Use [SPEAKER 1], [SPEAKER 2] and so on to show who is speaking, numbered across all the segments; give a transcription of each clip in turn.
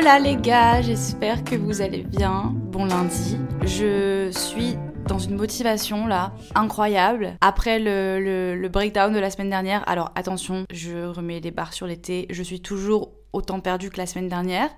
[SPEAKER 1] Hola les gars, j'espère que vous allez bien. Bon lundi. Je suis dans une motivation là incroyable après le, le- breakdown de la semaine dernière. Alors attention, je remets les barres sur l'été. Je suis toujours autant perdue que la semaine dernière.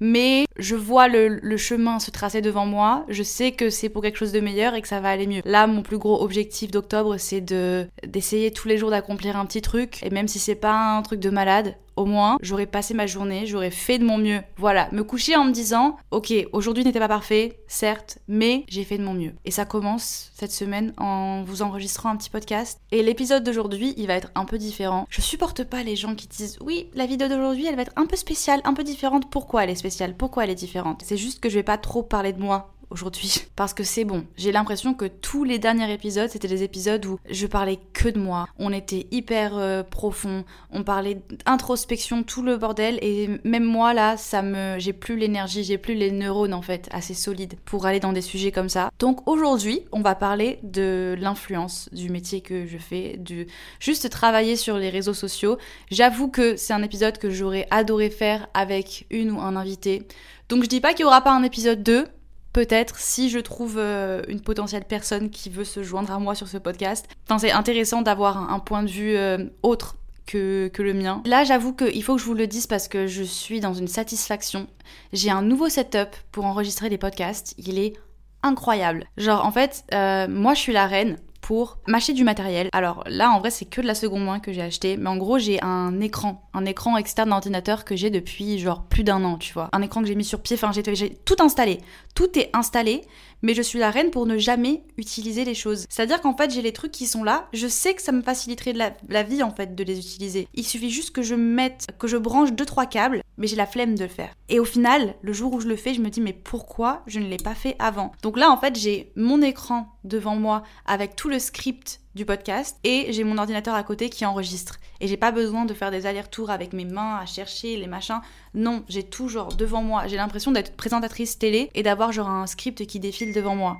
[SPEAKER 1] Mais je vois le, le chemin se tracer devant moi. Je sais que c'est pour quelque chose de meilleur et que ça va aller mieux. Là, mon plus gros objectif d'octobre, c'est de d'essayer tous les jours d'accomplir un petit truc. Et même si c'est pas un truc de malade, au moins, j'aurais passé ma journée, j'aurais fait de mon mieux. Voilà, me coucher en me disant, ok, aujourd'hui n'était pas parfait, certes, mais j'ai fait de mon mieux. Et ça commence cette semaine en vous enregistrant un petit podcast. Et l'épisode d'aujourd'hui, il va être un peu différent. Je supporte pas les gens qui disent, oui, la vidéo d'aujourd'hui, elle va être un peu spéciale, un peu différente. Pourquoi elle est spéciale? Pourquoi elle est différente? C'est juste que je vais pas trop parler de moi aujourd'hui parce que c'est bon. J'ai l'impression que tous les derniers épisodes, c'était des épisodes où je parlais que de moi. On était hyper euh, profond, on parlait d'introspection, tout le bordel et même moi là, ça me j'ai plus l'énergie, j'ai plus les neurones en fait assez solides pour aller dans des sujets comme ça. Donc aujourd'hui, on va parler de l'influence du métier que je fais, du juste travailler sur les réseaux sociaux. J'avoue que c'est un épisode que j'aurais adoré faire avec une ou un invité. Donc je dis pas qu'il y aura pas un épisode 2, peut-être si je trouve euh, une potentielle personne qui veut se joindre à moi sur ce podcast. C'est intéressant d'avoir un, un point de vue euh, autre que, que le mien. Là, j'avoue qu'il faut que je vous le dise parce que je suis dans une satisfaction. J'ai un nouveau setup pour enregistrer des podcasts. Il est incroyable. Genre, en fait, euh, moi, je suis la reine pour m'acheter du matériel. Alors là, en vrai, c'est que de la seconde main que j'ai acheté. Mais en gros, j'ai un écran, un écran externe d'ordinateur que j'ai depuis genre plus d'un an, tu vois. Un écran que j'ai mis sur pied. Enfin, j'ai tout installé. Tout est installé, mais je suis la reine pour ne jamais utiliser les choses. C'est-à-dire qu'en fait, j'ai les trucs qui sont là. Je sais que ça me faciliterait la, vie en fait de les utiliser. Il suffit juste que je mette, que je branche deux trois câbles, mais j'ai la flemme de le faire. Et au final, le jour où je le fais, je me dis mais pourquoi je ne l'ai pas fait avant? Donc là, en fait, j'ai mon écran devant moi avec tout le script du podcast et j'ai mon ordinateur à côté qui enregistre. Et j'ai pas besoin de faire des allers-retours avec mes mains à chercher les machins. Non, j'ai tout genre devant moi. J'ai l'impression d'être présentatrice télé et d'avoir genre un script qui défile devant moi.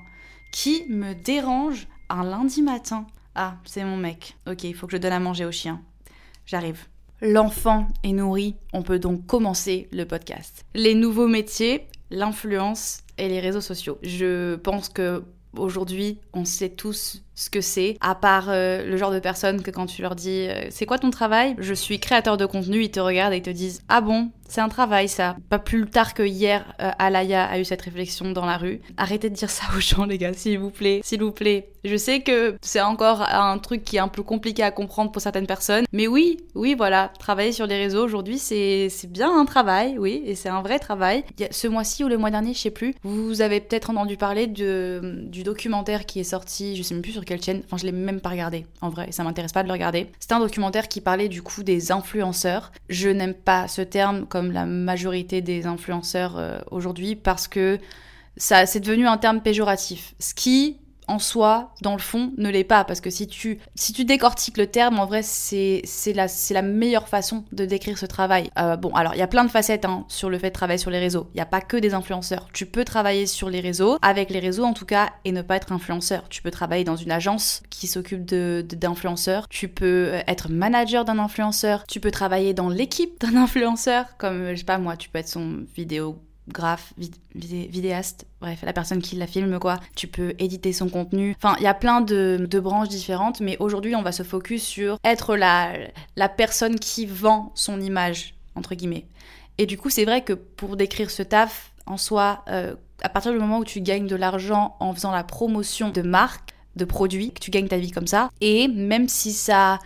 [SPEAKER 1] Qui me dérange un lundi matin Ah, c'est mon mec. Ok, il faut que je donne à manger au chien. J'arrive. L'enfant est nourri, on peut donc commencer le podcast. Les nouveaux métiers, l'influence et les réseaux sociaux. Je pense que aujourd'hui, on sait tous ce que c'est, à part euh, le genre de personne que quand tu leur dis euh, c'est quoi ton travail? Je suis créateur de contenu, ils te regardent et ils te disent ah bon, c'est un travail ça. Pas plus tard que hier, euh, Alaya a eu cette réflexion dans la rue. Arrêtez de dire ça aux gens les gars, s'il vous plaît, s'il vous plaît. Je sais que c'est encore un truc qui est un peu compliqué à comprendre pour certaines personnes, mais oui, oui voilà, travailler sur les réseaux aujourd'hui c'est bien un travail, oui, et c'est un vrai travail. Ce mois-ci ou le mois dernier, je sais plus, vous avez peut-être entendu parler de, du documentaire qui est sorti, je sais même plus sur quelle chaîne, enfin je l'ai même pas regardé en vrai, ça m'intéresse pas de le regarder. C'était un documentaire qui parlait du coup des influenceurs. Je n'aime pas ce terme comme la majorité des influenceurs euh, aujourd'hui parce que ça c'est devenu un terme péjoratif. Ce qui en soi, dans le fond, ne l'est pas. Parce que si tu, si tu décortiques le terme, en vrai, c'est la, la meilleure façon de décrire ce travail. Euh, bon, alors, il y a plein de facettes hein, sur le fait de travailler sur les réseaux. Il n'y a pas que des influenceurs. Tu peux travailler sur les réseaux, avec les réseaux en tout cas, et ne pas être influenceur. Tu peux travailler dans une agence qui s'occupe de, de- d'influenceurs. Tu peux euh, être manager d'un influenceur. Tu peux travailler dans l'équipe d'un influenceur. Comme, je sais pas moi, tu peux être son vidéo graphe, vid- vidé- vidéaste, bref, la personne qui la filme, quoi. Tu peux éditer son contenu. Enfin, il y a plein de, de branches différentes, mais aujourd'hui, on va se focus sur être la, la personne qui vend son image, entre guillemets. Et du coup, c'est vrai que pour décrire ce taf, en soi, euh, à partir du moment où tu gagnes de l'argent en faisant la promotion de marques, de produits, que tu gagnes ta vie comme ça, et même si ça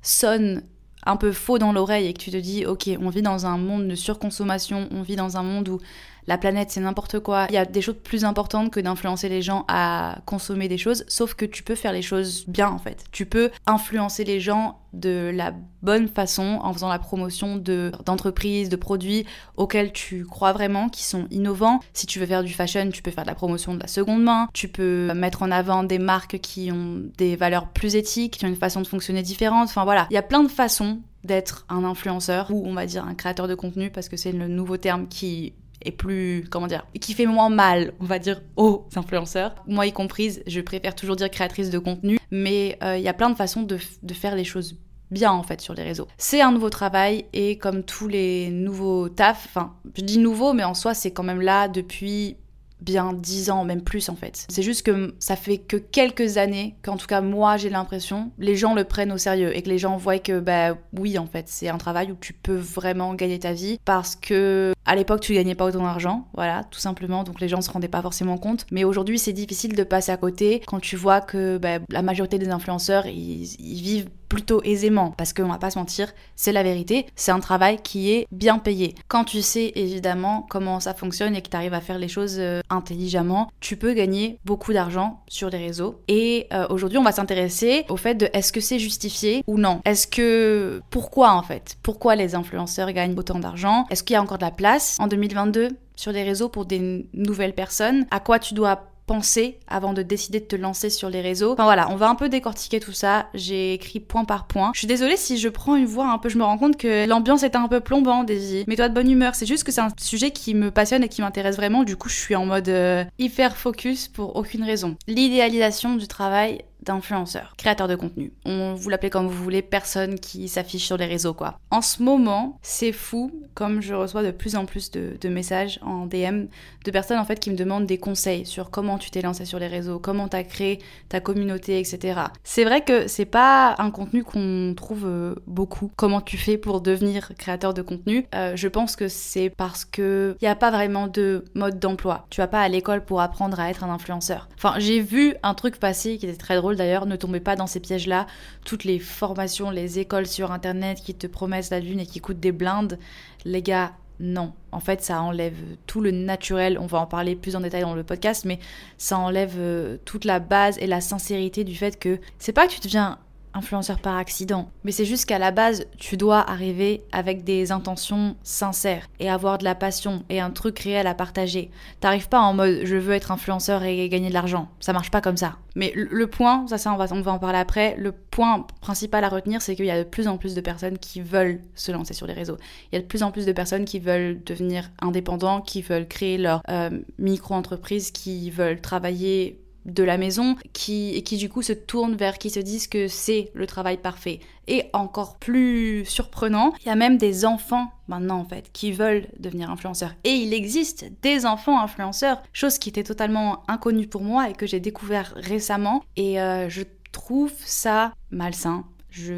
[SPEAKER 1] sonne un peu faux dans l'oreille et que tu te dis ok on vit dans un monde de surconsommation, on vit dans un monde où la planète c'est n'importe quoi. Il y a des choses plus importantes que d'influencer les gens à consommer des choses, sauf que tu peux faire les choses bien en fait. Tu peux influencer les gens de la bonne façon en faisant la promotion de d'entreprises, de produits auxquels tu crois vraiment, qui sont innovants. Si tu veux faire du fashion, tu peux faire de la promotion de la seconde main. Tu peux mettre en avant des marques qui ont des valeurs plus éthiques, qui ont une façon de fonctionner différente. Enfin voilà, il y a plein de façons d'être un influenceur ou on va dire un créateur de contenu parce que c'est le nouveau terme qui est plus, comment dire, qui fait moins mal, on va dire, aux influenceurs. Moi y comprise, je préfère toujours dire créatrice de contenu, mais euh, il y a plein de façons de, de faire les choses bien en fait sur les réseaux. C'est un nouveau travail et comme tous les nouveaux tafs, enfin je dis nouveau mais en soi c'est quand même là depuis bien dix ans, même plus en fait. C'est juste que ça fait que quelques années qu'en tout cas moi j'ai l'impression, les gens le prennent au sérieux et que les gens voient que bah oui en fait c'est un travail où tu peux vraiment gagner ta vie parce que à l'époque tu gagnais pas autant d'argent, voilà tout simplement. Donc les gens se rendaient pas forcément compte. Mais aujourd'hui c'est difficile de passer à côté quand tu vois que bah, la majorité des influenceurs ils, vivent plutôt aisément. Parce qu'on va pas se mentir, c'est la vérité, c'est un travail qui est bien payé. Quand tu sais évidemment comment ça fonctionne et que tu arrives à faire les choses euh, intelligemment, tu peux gagner beaucoup d'argent sur les réseaux. Et euh, aujourd'hui, on va s'intéresser au fait de est-ce que c'est justifié ou non? Est-ce que pourquoi en fait? Pourquoi les influenceurs gagnent autant d'argent? Est-ce qu'il y a encore de la place? En 2022 sur les réseaux pour des nouvelles personnes? À quoi tu dois penser avant de décider de te lancer sur les réseaux? Enfin voilà, on va un peu décortiquer tout ça. J'ai écrit point par point. Je suis désolée si je prends une voix un peu, je me rends compte que l'ambiance est un peu plombant, Daisy. Mais toi de bonne humeur, c'est juste que c'est un sujet qui me passionne et qui m'intéresse vraiment. Du coup, je suis en mode euh, hyper focus pour aucune raison. L'idéalisation du travail d'influenceurs, créateurs de contenu. On vous l'appelez comme vous voulez, personne qui s'affiche sur les réseaux quoi. En ce moment, c'est fou comme je reçois de plus en plus de, messages en DM de personnes en fait qui me demandent des conseils sur comment tu t'es lancé sur les réseaux, comment t'as créé ta communauté, etc. C'est vrai que c'est pas un contenu qu'on trouve euh, beaucoup. Comment tu fais pour devenir créateur de contenu? Euh, Je pense que c'est parce que il y a pas vraiment de mode d'emploi. Tu vas pas à l'école pour apprendre à être un influenceur. Enfin, j'ai vu un truc passer qui était très drôle d'ailleurs, ne tombez pas dans ces pièges-là. Toutes les formations, les écoles sur internet qui te promettent la lune et qui coûtent des blindes, les gars, non. En fait, ça enlève tout le naturel. On va en parler plus en détail dans le podcast, mais ça enlève euh, toute la base et la sincérité du fait que c'est pas que tu deviens influenceur par accident. Mais c'est juste qu'à la base, tu dois arriver avec des intentions sincères et avoir de la passion et un truc réel à partager. T'arrives pas en mode je veux être influenceur et gagner de l'argent. Ça marche pas comme ça. Mais le point, ça, ça on va, on va en parler après, le point principal à retenir, c'est qu'il y a de plus en plus de personnes qui veulent se lancer sur les réseaux. Il y a de plus en plus de personnes qui veulent devenir indépendants, qui veulent créer leur euh, micro-entreprise, qui veulent travailler de la maison qui, et qui du coup se tournent vers qui se disent que c'est le travail parfait. Et encore plus surprenant, il y a même des enfants maintenant en fait qui veulent devenir influenceurs. Et il existe des enfants influenceurs, chose qui était totalement inconnue pour moi et que j'ai découvert récemment. Et euh, je trouve ça malsain.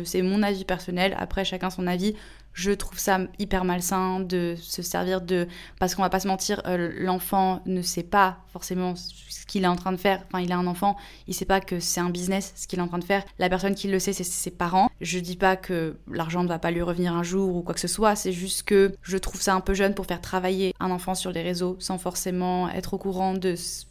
[SPEAKER 1] C'est mon avis personnel, après chacun son avis. Je trouve ça hyper malsain de se servir de... Parce qu'on va pas se mentir, euh, l'enfant ne sait pas forcément ce qu'il est en train de faire. Enfin, il est un enfant, il sait pas que c'est un business ce qu'il est en train de faire. La personne qui le sait, c'est ses parents. Je dis pas que l'argent ne va pas lui revenir un jour ou quoi que ce soit, c'est juste que je trouve ça un peu jeune pour faire travailler un enfant sur les réseaux sans forcément être au courant de ce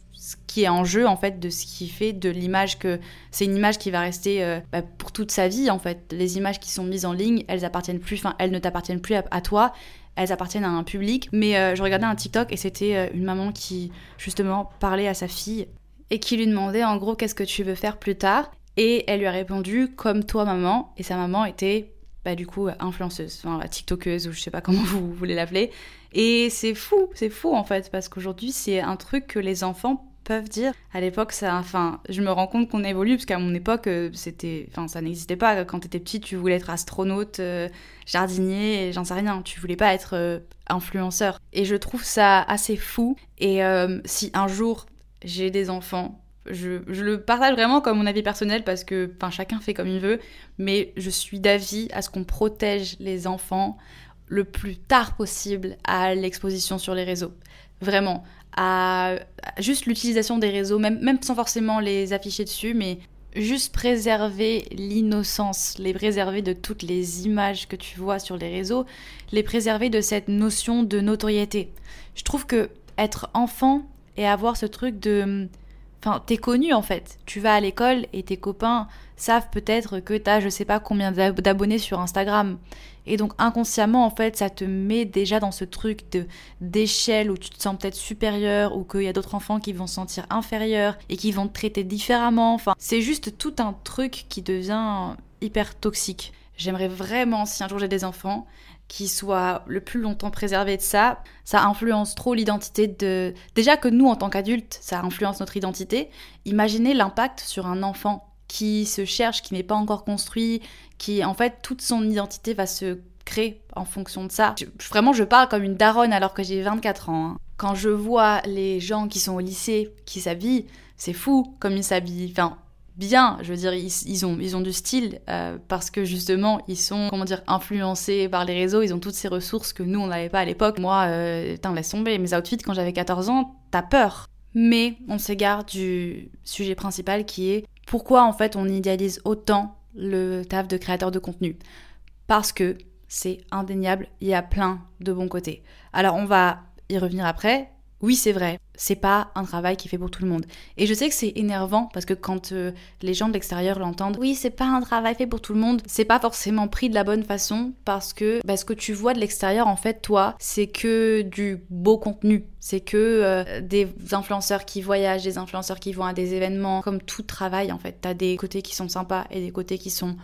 [SPEAKER 1] qui est en jeu en fait de ce qui fait de l'image que c'est une image qui va rester euh, bah, pour toute sa vie en fait. Les images qui sont mises en ligne elles appartiennent plus enfin elles ne t'appartiennent plus à, toi. Elles appartiennent à un public. Mais euh, je regardais un TikTok et c'était euh, une maman qui justement parlait à sa fille et qui lui demandait en gros qu'est-ce que tu veux faire plus tard? Et elle lui a répondu comme toi maman. Et sa maman était bah, du coup influenceuse, enfin tiktokeuse ou je sais pas comment vous voulez l'appeler. Et c'est fou, c'est fou en fait, parce qu'aujourd'hui c'est un truc que les enfants peuvent dire. À l'époque, ça, enfin, je me rends compte qu'on évolue parce qu'à mon époque, euh, c'était, enfin, ça n'existait pas. Quand t'étais petite, tu voulais être astronaute, euh, jardinier, j'en sais rien. Tu voulais pas être euh, influenceur. Et je trouve ça assez fou. Et si un jour j'ai des enfants, je, je, le partage vraiment comme mon avis personnel parce que, enfin, chacun fait comme il veut. Mais je suis d'avis à ce qu'on protège les enfants le plus tard possible à l'exposition sur les réseaux. Vraiment à juste l'utilisation des réseaux, même, même sans forcément les afficher dessus, mais juste préserver l'innocence, les préserver de toutes les images que tu vois sur les réseaux, les préserver de cette notion de notoriété. Je trouve que être enfant et avoir ce truc de Enfin, t'es connu en fait. Tu vas à l'école et tes copains savent peut-être que t'as je sais pas combien d'abonnés sur Instagram. Et donc inconsciemment, en fait, ça te met déjà dans ce truc de d'échelle où tu te sens peut-être supérieur ou qu'il y a d'autres enfants qui vont se sentir inférieurs et qui vont te traiter différemment. Enfin, c'est juste tout un truc qui devient hyper toxique. J'aimerais vraiment, si un jour j'ai des enfants, qui soit le plus longtemps préservé de ça, ça influence trop l'identité de... Déjà que nous, en tant qu'adultes, ça influence notre identité, imaginez l'impact sur un enfant qui se cherche, qui n'est pas encore construit, qui, en fait, toute son identité va se créer en fonction de ça. vraiment, je parle comme une daronne alors que j'ai 24 ans. Hein. Quand je vois les gens qui sont au lycée, qui s'habillent, c'est fou comme ils s'habillent. Enfin, bien. Je veux dire, ils, ont, ils ont du style euh, parce que justement, ils sont, comment dire, influencés par les réseaux. Ils ont toutes ces ressources que nous, on n'avait pas à l'époque. Moi, euh, laisse tomber. Mes outfits, quand j'avais 14 ans, t'as peur. Mais on s'égare du sujet principal qui est pourquoi en fait on idéalise autant le taf de créateur de contenu. Parce que c'est indéniable, il y a plein de bons côtés. Alors on va y revenir après, oui, c'est vrai, c'est pas un travail qui est fait pour tout le monde. Et je sais que c'est énervant parce que quand euh, les gens de l'extérieur l'entendent, oui, c'est pas un travail fait pour tout le monde, c'est pas forcément pris de la bonne façon parce que bah, ce que tu vois de l'extérieur, en fait, toi, c'est que du beau contenu. C'est que euh, des influenceurs qui voyagent, des influenceurs qui vont à des événements, comme tout travail, en fait. T'as des côtés qui sont sympas et des côtés qui sont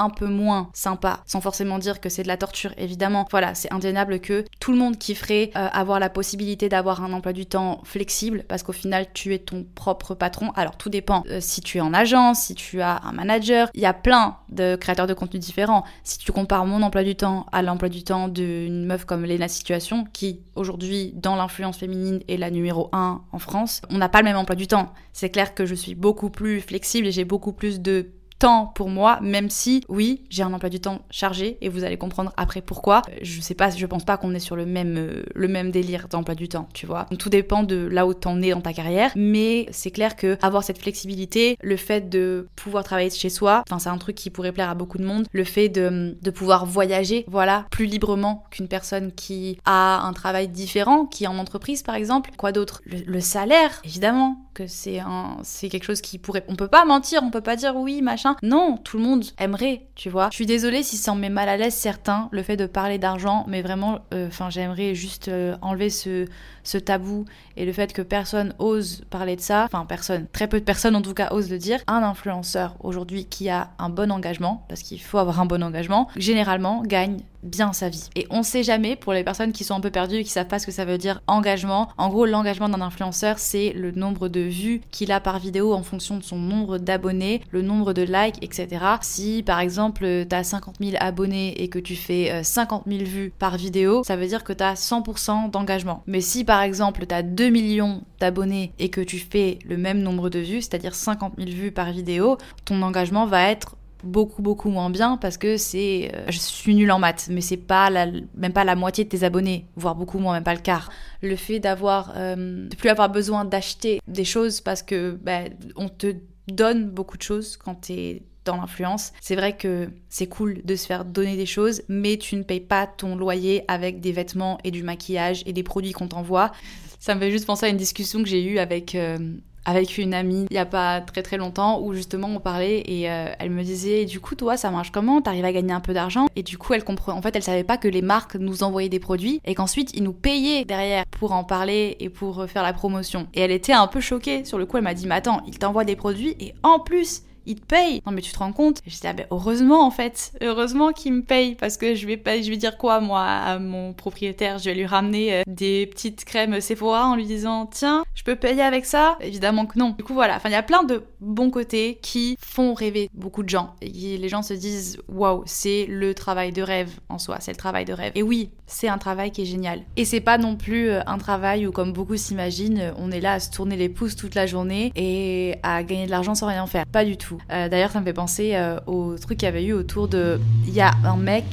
[SPEAKER 1] un peu moins sympa, sans forcément dire que c'est de la torture, évidemment. Voilà, c'est indéniable que tout le monde kifferait euh, avoir la possibilité d'avoir un emploi du temps flexible, parce qu'au final, tu es ton propre patron. Alors, tout dépend euh, si tu es en agence, si tu as un manager. Il y a plein de créateurs de contenu différents. Si tu compares mon emploi du temps à l'emploi du temps d'une meuf comme Lena Situation, qui aujourd'hui, dans l'influence féminine, est la numéro 1 en France, on n'a pas le même emploi du temps. C'est clair que je suis beaucoup plus flexible et j'ai beaucoup plus de temps pour moi, même si, oui, j'ai un emploi du temps chargé et vous allez comprendre après pourquoi. Euh, je sais pas, je pense pas qu'on est sur le même, euh, le même délire d'emploi du temps, tu vois. tout dépend de là où t'en es dans ta carrière, mais c'est clair que avoir cette flexibilité, le fait de pouvoir travailler chez soi, enfin, c'est un truc qui pourrait plaire à beaucoup de monde, le fait de, de pouvoir voyager, voilà, plus librement qu'une personne qui a un travail différent, qui est en entreprise par exemple. Quoi d'autre? Le salaire, évidemment, c'est un, c'est quelque chose qui pourrait, on peut pas mentir, on peut pas dire oui, machin. Non, tout le monde aimerait, tu vois. Je suis désolée si ça en met mal à l'aise certains, le fait de parler d'argent, mais vraiment, euh, enfin, j'aimerais juste euh, enlever ce, ce tabou et le fait que personne ose parler de ça, enfin personne, très peu de personnes en tout cas osent le dire, un influenceur aujourd'hui qui a un bon engagement, parce qu'il faut avoir un bon engagement, généralement gagne bien sa vie. Et on sait jamais, pour les personnes qui sont un peu perdues et qui savent pas ce que ça veut dire engagement, en gros l'engagement d'un influenceur c'est le nombre de vues qu'il a par vidéo en fonction de son nombre d'abonnés, le nombre de likes, etc. Si par exemple tu as 50 000 abonnés et que tu fais 50 euh, 000 vues par vidéo, ça veut dire que tu as 100% d'engagement. Mais si exemple tu as 2 millions d'abonnés et que tu fais le même nombre de vues, c'est-à-dire 50 000 vues par vidéo, ton engagement va être beaucoup beaucoup moins bien parce que c'est euh, je suis nulle en maths mais c'est pas la, même pas la moitié de tes abonnés voire beaucoup moins même pas le quart. Le fait d'avoir euh, de plus avoir besoin d'acheter des choses parce que bah, on te donne beaucoup de choses quand t'es l'influence. C'est vrai que c'est cool de se faire donner des choses, mais tu ne payes pas ton loyer avec des vêtements et du maquillage et des produits qu'on t'envoie. Ça me fait juste penser à une discussion que j'ai eue avec euh, avec une amie il y a pas très très longtemps où justement on parlait et euh, elle me disait du coup toi ça marche comment? T'arrives à gagner un peu d'argent et du coup elle comprend en fait elle savait pas que les marques nous envoyaient des produits et qu'ensuite ils nous payaient derrière pour en parler et pour faire la promotion et elle était un peu choquée sur le coup elle m'a dit mais attends ils t'envoient des produits et en plus il te paye. Non mais tu te rends compte? Je dis ah ben heureusement en fait, heureusement qu'il me paye parce que je vais pas, je vais dire quoi moi à mon propriétaire? Je vais lui ramener euh, des petites crèmes Sephora en lui disant tiens, je peux payer avec ça? Évidemment que non. Du coup voilà, enfin il y a plein de bons côtés qui font rêver beaucoup de gens. Et les gens se disent waouh, c'est le travail de rêve en soi, c'est le travail de rêve. Et oui, c'est un travail qui est génial. Et c'est pas non plus euh, un travail où comme beaucoup s'imaginent, on est là à se tourner les pouces toute la journée et à gagner de l'argent sans rien faire. Pas du tout. Euh, d'ailleurs, ça me fait penser euh, au truc qu'il y avait eu autour de. Il y a un mec.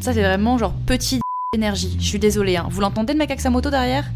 [SPEAKER 1] Ça, c'est vraiment genre petit énergie. Je suis désolée. Hein. Vous l'entendez le mec avec sa moto derrière?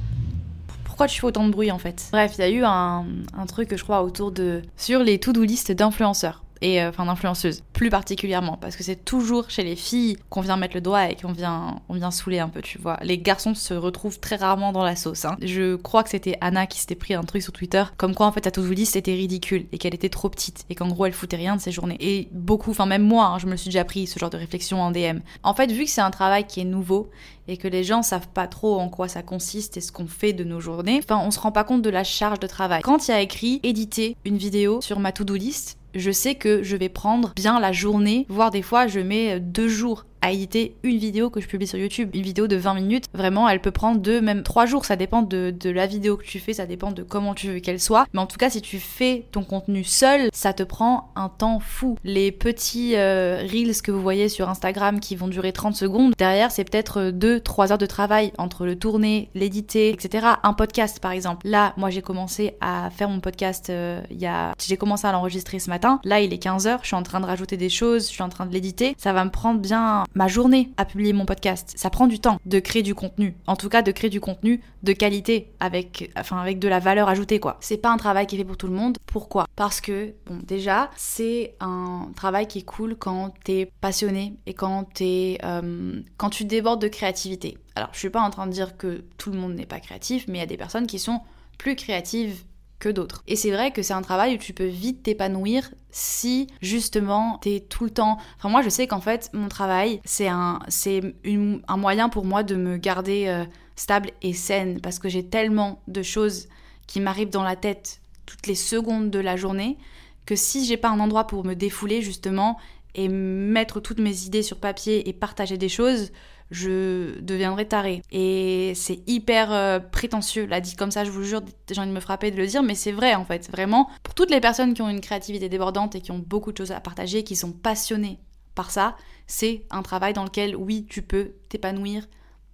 [SPEAKER 1] Pourquoi tu fais autant de bruit en fait? Bref, il y a eu un, un, truc, je crois, autour de. sur les to-do list d'influenceurs. Et euh, enfin d'influenceuses plus particulièrement parce que c'est toujours chez les filles qu'on vient mettre le doigt et qu'on vient on vient saouler un peu tu vois. Les garçons se retrouvent très rarement dans la sauce hein. je crois que c'était Anna qui s'était pris un truc sur Twitter comme quoi en fait à tout dit c'était ridicule et qu'elle était trop petite et qu'en gros elle foutait rien de ses journées. Et beaucoup enfin même moi hein, je me suis déjà pris ce genre de réflexion en DM en fait vu que c'est un travail qui est nouveau et que les gens savent pas trop en quoi ça consiste et ce qu'on fait de nos journées enfin on se rend pas compte de la charge de travail. Quand il y a écrit éditer une vidéo sur ma to-do list je sais que je vais prendre bien la journée, voire des fois je mets deux jours à éditer une vidéo que je publie sur YouTube. Une vidéo de 20 minutes, vraiment, elle peut prendre deux, même trois jours. Ça dépend de, la vidéo que tu fais, ça dépend de comment tu veux qu'elle soit. Mais en tout cas, si tu fais ton contenu seul, ça te prend un temps fou. Les petits euh, reels que vous voyez sur Instagram qui vont durer 30 secondes, derrière, c'est peut-être 2-3 heures de travail entre le tourner, l'éditer, etc. Un podcast, par exemple. Là, moi, j'ai commencé à faire mon podcast euh, il y a... J'ai commencé à l'enregistrer ce matin. Là, il est 15h, je suis en train de rajouter des choses, je suis en train de l'éditer. Ça va me prendre bien ma journée à publier mon podcast. Ça prend du temps de créer du contenu. En tout cas, de créer du contenu de qualité avec, enfin, avec de la valeur ajoutée, quoi. C'est pas un travail qui est fait pour tout le monde. Pourquoi? Parce que, bon, déjà, c'est un travail qui est cool quand t'es passionné et quand t'es, euh, quand tu débordes de créativité. Alors, je suis pas en train de dire que tout le monde n'est pas créatif, mais il y a des personnes qui sont plus créatives que d'autres. Et c'est vrai que c'est un travail où tu peux vite t'épanouir si justement t'es tout le temps. Enfin moi je sais qu'en fait mon travail c'est un c'est un moyen pour moi de me garder euh, stable et saine parce que j'ai tellement de choses qui m'arrivent dans la tête toutes les secondes de la journée que si j'ai pas un endroit pour me défouler justement et mettre toutes mes idées sur papier et partager des choses, je deviendrai taré. Et c'est hyper euh, prétentieux, là dit comme ça, je vous jure, j'ai envie de me frapper de le dire, mais c'est vrai en fait, vraiment. Pour toutes les personnes qui ont une créativité débordante et qui ont beaucoup de choses à partager, qui sont passionnées par ça, c'est un travail dans lequel, oui, tu peux t'épanouir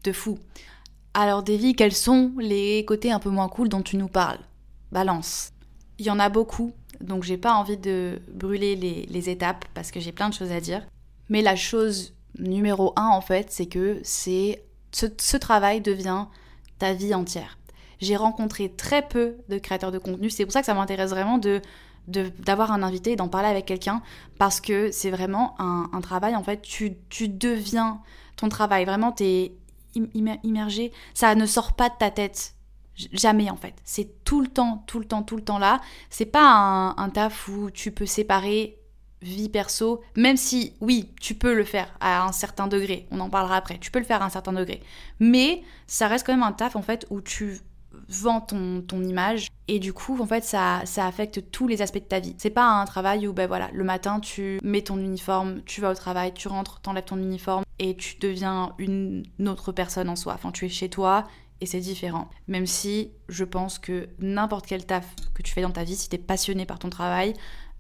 [SPEAKER 1] de fou. Alors Davy, quels sont les côtés un peu moins cool dont tu nous parles? Balance. Il y en a beaucoup, donc j'ai pas envie de brûler les étapes parce que j'ai plein de choses à dire. Mais la chose numéro un, en fait, c'est que c'est ce, travail devient ta vie entière. J'ai rencontré très peu de créateurs de contenu. C'est pour ça que ça m'intéresse vraiment de d'avoir un invité et d'en parler avec quelqu'un parce que c'est vraiment un, travail en fait. Tu, tu deviens ton travail. Vraiment t'es immergé. Ça ne sort pas de ta tête. Jamais en fait. C'est tout le temps tout le temps tout le temps là. C'est pas un, un taf où tu peux séparer vie perso, même si oui, tu peux le faire à un certain degré, on en parlera après, tu peux le faire à un certain degré, mais ça reste quand même un taf en fait où tu vends ton, ton image et du coup en fait ça, ça affecte tous les aspects de ta vie. C'est pas un travail où ben voilà, le matin tu mets ton uniforme, tu vas au travail, tu rentres, t'enlèves ton uniforme et tu deviens une autre personne en soi. Enfin tu es chez toi et c'est différent. Même si je pense que n'importe quel taf que tu fais dans ta vie, si t'es passionné par ton travail,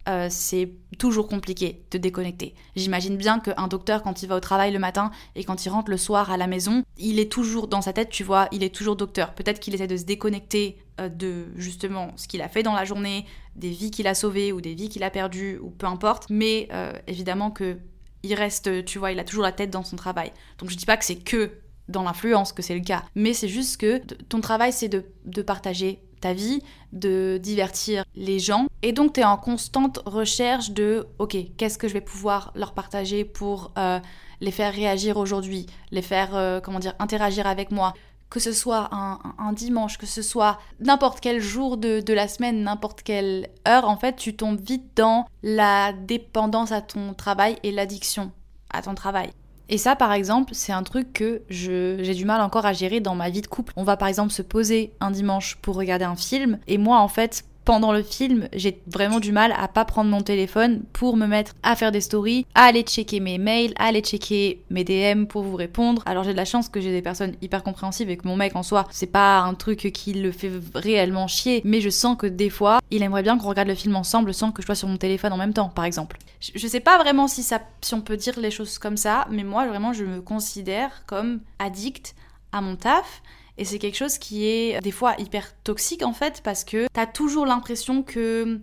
[SPEAKER 1] euh, c'est toujours compliqué de déconnecter. J'imagine bien qu'un docteur, quand il va au travail le matin et quand il rentre le soir à la maison, il est toujours dans sa tête, tu vois, il est toujours docteur. Peut-être qu'il essaie de se déconnecter euh, de justement ce qu'il a fait dans la journée, des vies qu'il a sauvées ou des vies qu'il a perdues ou peu importe, mais euh, évidemment que il reste, tu vois, il a toujours la tête dans son travail. Donc je dis pas que c'est que dans l'influence que c'est le cas, mais c'est juste que ton travail c'est de, de partager ta vie, de divertir les gens. Et donc, tu es en constante recherche de, ok, qu'est-ce que je vais pouvoir leur partager pour euh, les faire réagir aujourd'hui, les faire, euh, comment dire, interagir avec moi. Que ce soit un, dimanche, que ce soit n'importe quel jour de, de la semaine, n'importe quelle heure, en fait, tu tombes vite dans la dépendance à ton travail et l'addiction à ton travail. Et ça, par exemple, c'est un truc que j'ai du mal encore à gérer dans ma vie de couple. On va par exemple se poser un dimanche pour regarder un film, et moi, en fait, pendant le film, j'ai vraiment du mal à pas prendre mon téléphone pour me mettre à faire des stories, à aller checker mes mails, à aller checker mes DM pour vous répondre. Alors j'ai de la chance que j'ai des personnes hyper compréhensives et que mon mec en soi, c'est pas un truc qui le fait réellement chier, mais je sens que des fois, il aimerait bien qu'on regarde le film ensemble sans que je sois sur mon téléphone en même temps, par exemple. Je, sais pas vraiment si on peut dire les choses comme ça, mais moi vraiment je me considère comme addict à mon taf et c'est quelque chose qui est des fois hyper toxique en fait parce que t'as toujours l'impression que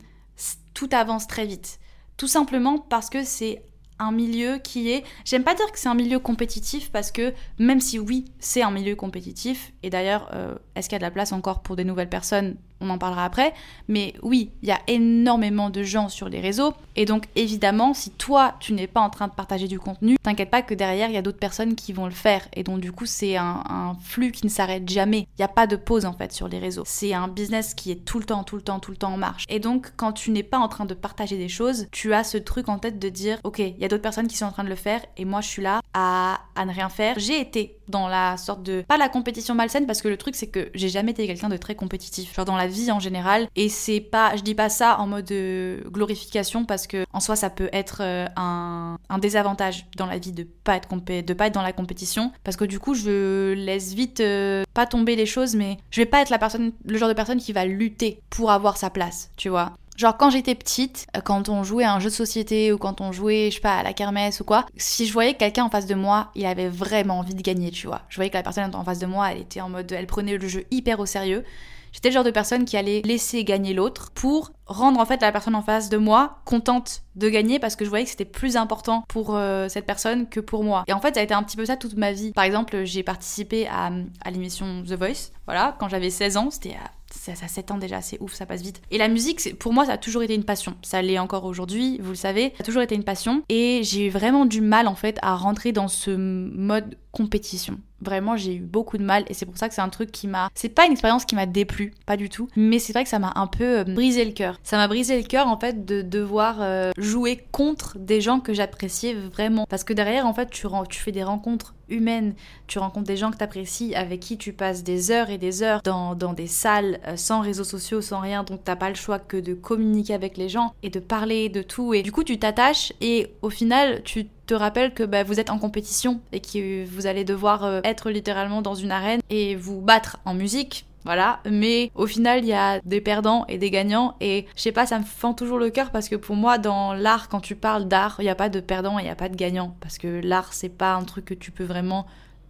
[SPEAKER 1] tout avance très vite. Tout simplement parce que c'est un milieu qui est... J'aime pas dire que c'est un milieu compétitif parce que même si oui, c'est un milieu compétitif, et d'ailleurs, euh, est-ce qu'il y a de la place encore pour des nouvelles personnes on en parlera après. Mais oui, il y a énormément de gens sur les réseaux. Et donc, évidemment, si toi, tu n'es pas en train de partager du contenu, t'inquiète pas que derrière, il y a d'autres personnes qui vont le faire. Et donc, du coup, c'est un, flux qui ne s'arrête jamais. Il n'y a pas de pause, en fait, sur les réseaux. C'est un business qui est tout le temps, tout le temps, tout le temps en marche. Et donc, quand tu n'es pas en train de partager des choses, tu as ce truc en tête de dire, OK, il y a d'autres personnes qui sont en train de le faire et moi, je suis là à, à ne rien faire. J'ai été dans la sorte de... Pas la compétition malsaine, parce que le truc, c'est que j'ai jamais été quelqu'un de très compétitif. Genre dans la vie en général. Et c'est pas, je dis pas ça en mode euh, glorification parce que en soi ça peut être euh, un, un, désavantage dans la vie de pas être de pas être dans la compétition parce que du coup je laisse vite euh, pas tomber les choses mais je vais pas être la personne le genre de personne qui va lutter pour avoir sa place, tu vois. Genre quand j'étais petite, quand on jouait à un jeu de société ou quand on jouait, je sais pas, à la kermesse ou quoi, si je voyais quelqu'un en face de moi, il avait vraiment envie de gagner, tu vois. Je voyais que la personne en face de moi, elle était en mode, elle prenait le jeu hyper au sérieux. J'étais le genre de personne qui allait laisser gagner l'autre pour rendre en fait la personne en face de moi contente de gagner parce que je voyais que c'était plus important pour euh, cette personne que pour moi. Et en fait, ça a été un petit peu ça toute ma vie. Par exemple, j'ai participé à, à l'émission The Voice, voilà, quand j'avais 16 ans, c'était à ça, ça 7 ans déjà, c'est ouf, ça passe vite. Et la musique, pour moi, ça a toujours été une passion. Ça l'est encore aujourd'hui, vous le savez. Ça a toujours été une passion. Et j'ai eu vraiment du mal, en fait, à rentrer dans ce mode compétition. Vraiment, j'ai eu beaucoup de mal et c'est pour ça que c'est un truc qui m'a. C'est pas une expérience qui m'a déplu, pas du tout, mais c'est vrai que ça m'a un peu euh, brisé le cœur. Ça m'a brisé le cœur en fait de devoir euh, jouer contre des gens que j'appréciais vraiment. Parce que derrière, en fait, tu, tu fais des rencontres humaines, tu rencontres des gens que tu apprécies, avec qui tu passes des heures et des heures dans, dans des salles euh, sans réseaux sociaux, sans rien, donc t'as pas le choix que de communiquer avec les gens et de parler de tout. Et du coup, tu t'attaches et au final, tu te rappelles que bah, vous êtes en compétition et que vous allez devoir euh, être littéralement dans une arène et vous battre en musique. Voilà, mais au final, il y a des perdants et des gagnants, et je sais pas, ça me fend toujours le cœur parce que pour moi, dans l'art, quand tu parles d'art, il n'y a pas de perdants et il n'y a pas de gagnants, parce que l'art, c'est pas un truc que tu peux vraiment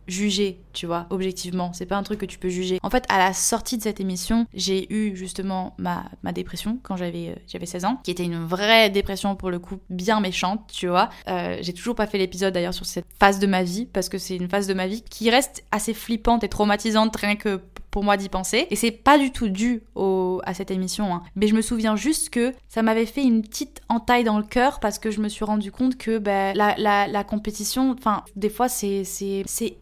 [SPEAKER 1] juger, tu vois, objectivement. C'est pas un truc que tu peux juger. En fait, à la sortie de cette émission, j'ai eu justement ma, ma dépression quand j'avais euh, j'avais 16 ans, qui était une vraie dépression pour le coup, bien méchante, tu vois. Euh, j'ai toujours pas fait l'épisode d'ailleurs sur cette phase de ma vie, parce que c'est une phase de ma vie qui reste assez flippante et traumatisante rien que pour moi d'y penser. Et c'est pas du tout dû au, à cette émission. Hein. Mais je me souviens juste que ça m'avait fait une petite entaille dans le cœur parce que je me suis rendu compte que ben, la, la, la, compétition, enfin, des fois c'est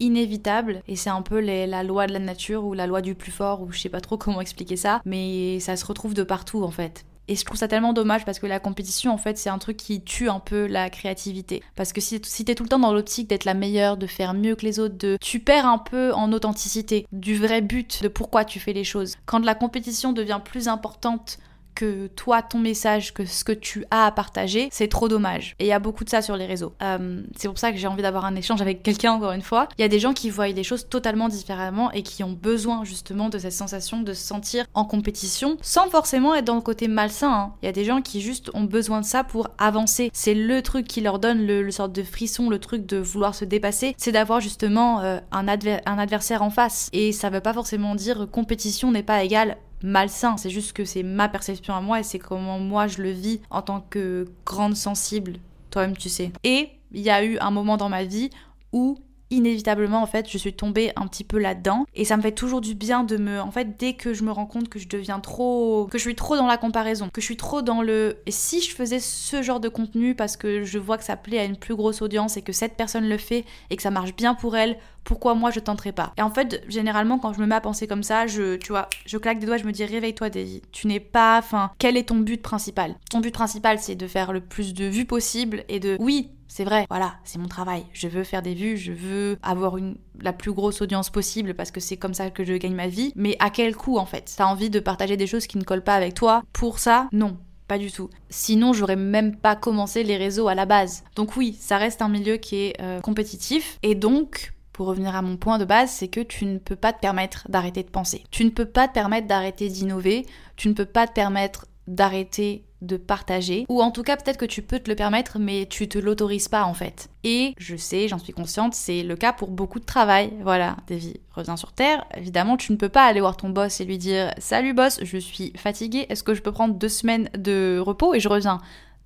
[SPEAKER 1] inévitable et c'est un peu les, la loi de la nature ou la loi du plus fort ou je sais pas trop comment expliquer ça. Mais ça se retrouve de partout en fait. Et je trouve ça tellement dommage parce que la compétition, en fait, c'est un truc qui tue un peu la créativité. Parce que si, si t'es tout le temps dans l'optique d'être la meilleure, de faire mieux que les autres, tu perds un peu en authenticité, du vrai but de pourquoi tu fais les choses. Quand la compétition devient plus importante que toi, ton message, que ce que tu as à partager, c'est trop dommage. Et il y a beaucoup de ça sur les réseaux. Euh, c'est pour ça que j'ai envie d'avoir un échange avec quelqu'un, encore une fois. Il y a des gens qui voient les choses totalement différemment et qui ont besoin justement de cette sensation de se sentir en compétition sans forcément être dans le côté malsain. Hein. Il y a des gens qui juste ont besoin de ça pour avancer. C'est le truc qui leur donne le, sort de frisson, le truc de vouloir se dépasser, c'est d'avoir justement euh, un, adversaire en face. Et ça veut pas forcément dire compétition n'est pas égale malsain, c'est juste que c'est ma perception à moi et c'est comment moi je le vis en tant que grande sensible, toi-même tu sais. Et il y a eu un moment dans ma vie où inévitablement en fait je suis tombée un petit peu là-dedans. Et ça me fait toujours du bien de me en fait dès que je me rends compte que je deviens trop que je suis trop dans la comparaison que je suis trop dans le et si je faisais ce genre de contenu parce que je vois que ça plaît à une plus grosse audience et que cette personne le fait et que ça marche bien pour elle pourquoi moi je tenterais pas? Et en fait généralement quand je me mets à penser comme ça je tu vois je claque des doigts je me dis réveille-toi Daisy tu n'es pas enfin quel est ton but principal? Ton but principal c'est de faire le plus de vues possible et de oui c'est vrai, voilà, c'est mon travail. Je veux faire des vues, je veux avoir la plus grosse audience possible parce que c'est comme ça que je gagne ma vie. Mais à quel coût en fait? T'as envie de partager des choses qui ne collent pas avec toi? Pour ça, non. Pas du tout. Sinon, j'aurais même pas commencé les réseaux à la base. Donc oui, ça reste un milieu qui est euh, compétitif. Et donc, pour revenir à mon point de base, c'est que tu ne peux pas te permettre d'arrêter de penser. Tu ne peux pas te permettre d'arrêter d'innover. Tu ne peux pas te permettre d'arrêter de partager, ou en tout cas peut-être que tu peux te le permettre, mais tu te l'autorises pas en fait. Et je sais, j'en suis consciente, c'est le cas pour beaucoup de travail. Voilà, Davy, reviens sur Terre. Évidemment, tu ne peux pas aller voir ton boss et lui dire Salut boss, je suis fatiguée, est-ce que je peux prendre deux semaines de repos et je reviens?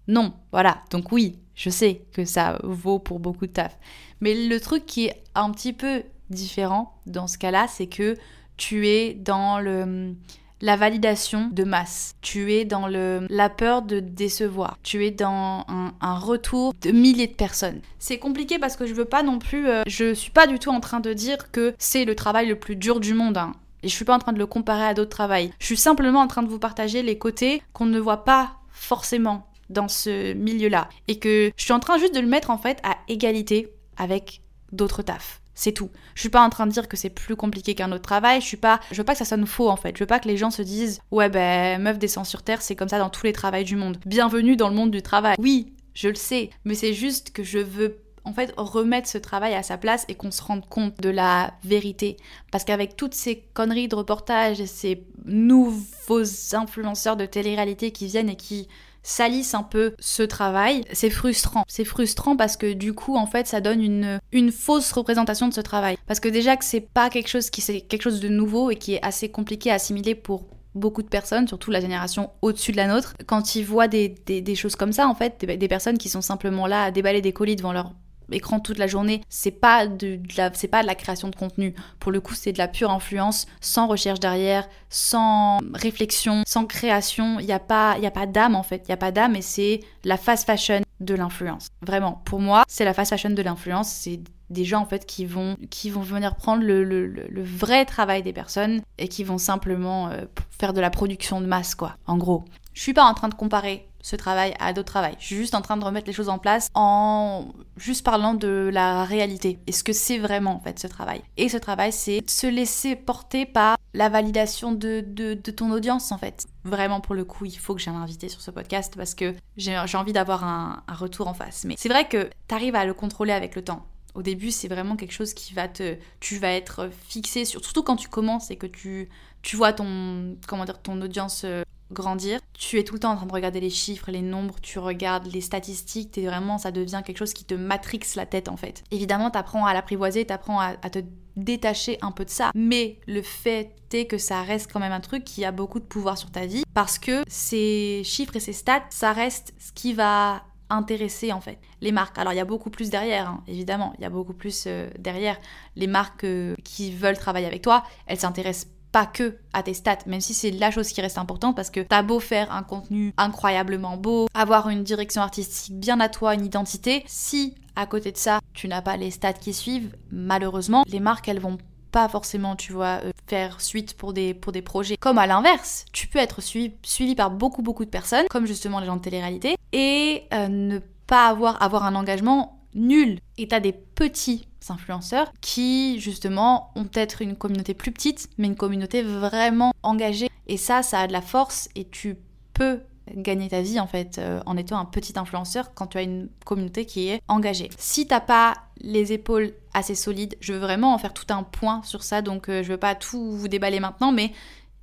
[SPEAKER 1] Non, voilà. Donc oui, je sais que ça vaut pour beaucoup de taf. Mais le truc qui est un petit peu différent dans ce cas-là, c'est que tu es dans le la validation de masse. Tu es dans le, la peur de décevoir. Tu es dans un, retour de milliers de personnes. C'est compliqué parce que je veux pas non plus. Euh, je suis pas du tout en train de dire que c'est le travail le plus dur du monde. Hein. Et je suis pas en train de le comparer à d'autres travails. Je suis simplement en train de vous partager les côtés qu'on ne voit pas forcément dans ce milieu-là. Et que je suis en train juste de le mettre en fait à égalité avec d'autres tafs. C'est tout. Je suis pas en train de dire que c'est plus compliqué qu'un autre travail. Je suis pas, je veux pas que ça sonne faux en fait. Je veux pas que les gens se disent ouais ben meuf descend sur terre, c'est comme ça dans tous les travails du monde. Bienvenue dans le monde du travail. Oui, je le sais, mais c'est juste que je veux en fait remettre ce travail à sa place et qu'on se rende compte de la vérité. Parce qu'avec toutes ces conneries de reportage et ces nouveaux influenceurs de télé-réalité qui viennent et qui salissent un peu ce travail, c'est frustrant. C'est frustrant parce que du coup, en fait, ça donne une, une fausse représentation de ce travail. Parce que déjà que c'est pas quelque chose qui c'est quelque chose de nouveau et qui est assez compliqué à assimiler pour beaucoup de personnes, surtout la génération au-dessus de la nôtre, quand ils voient des, des, choses comme ça, en fait, des, des, personnes qui sont simplement là à déballer des colis devant leur écran toute la journée, c'est pas de, la, c'est pas de la création de contenu. Pour le coup, c'est de la pure influence, sans recherche derrière, sans réflexion, sans création. Il n'y a pas, il y a pas d'âme en fait. Il y a pas d'âme et c'est la fast fashion de l'influence. Vraiment, pour moi, c'est la fast fashion de l'influence. C'est des gens en fait qui vont, qui vont venir prendre le vrai travail des personnes et qui vont simplement euh, faire de la production de masse quoi. En gros, je suis pas en train de comparer ce travail à d'autres travails. Je suis juste en train de remettre les choses en place en juste parlant de la réalité et ce que c'est vraiment en fait ce travail? Et ce travail, c'est se laisser porter par la validation de, de, ton audience en fait. Vraiment pour le coup, il faut que j'ai un sur ce podcast parce que j'ai envie d'avoir un, un retour en face. Mais c'est vrai que tu arrives à le contrôler avec le temps. Au début, c'est vraiment quelque chose qui va te. Tu vas être fixé sur. Surtout quand tu commences et que tu, tu vois ton. Comment dire, ton audience euh, grandir. Tu es tout le temps en train de regarder les chiffres, les nombres, tu regardes les statistiques, et vraiment, ça devient quelque chose qui te matrixe la tête en fait. Évidemment, t'apprends à l'apprivoiser, t'apprends à, à te détacher un peu de ça. Mais le fait est que ça reste quand même un truc qui a beaucoup de pouvoir sur ta vie parce que ces chiffres et ces stats, ça reste ce qui va intéresser en fait les marques. Alors il y a beaucoup plus derrière, hein, évidemment, il y a beaucoup plus euh, derrière. Les marques euh, qui veulent travailler avec toi, elles s'intéressent pas que à tes stats, même si c'est la chose qui reste importante parce que t'as beau faire un contenu incroyablement beau, avoir une direction artistique bien à toi, une identité, si à côté de ça, tu n'as pas les stats qui suivent, malheureusement, les marques elles vont pas forcément, tu vois, euh, faire suite pour des, pour des projets. Comme à l'inverse, tu peux être suivi, par beaucoup, beaucoup de personnes, comme justement les gens de télé-réalité, et euh, ne pas avoir, avoir un engagement nul. Et t'as des petits influenceurs qui justement ont peut-être une communauté plus petite, mais une communauté vraiment engagée. Et ça, ça a de la force et tu peux gagner ta vie en fait euh, en étant un petit influenceur quand tu as une communauté qui est engagée. Si t'as pas les épaules assez solides, je veux vraiment en faire tout un point sur ça, donc euh, je veux pas tout vous déballer maintenant, mais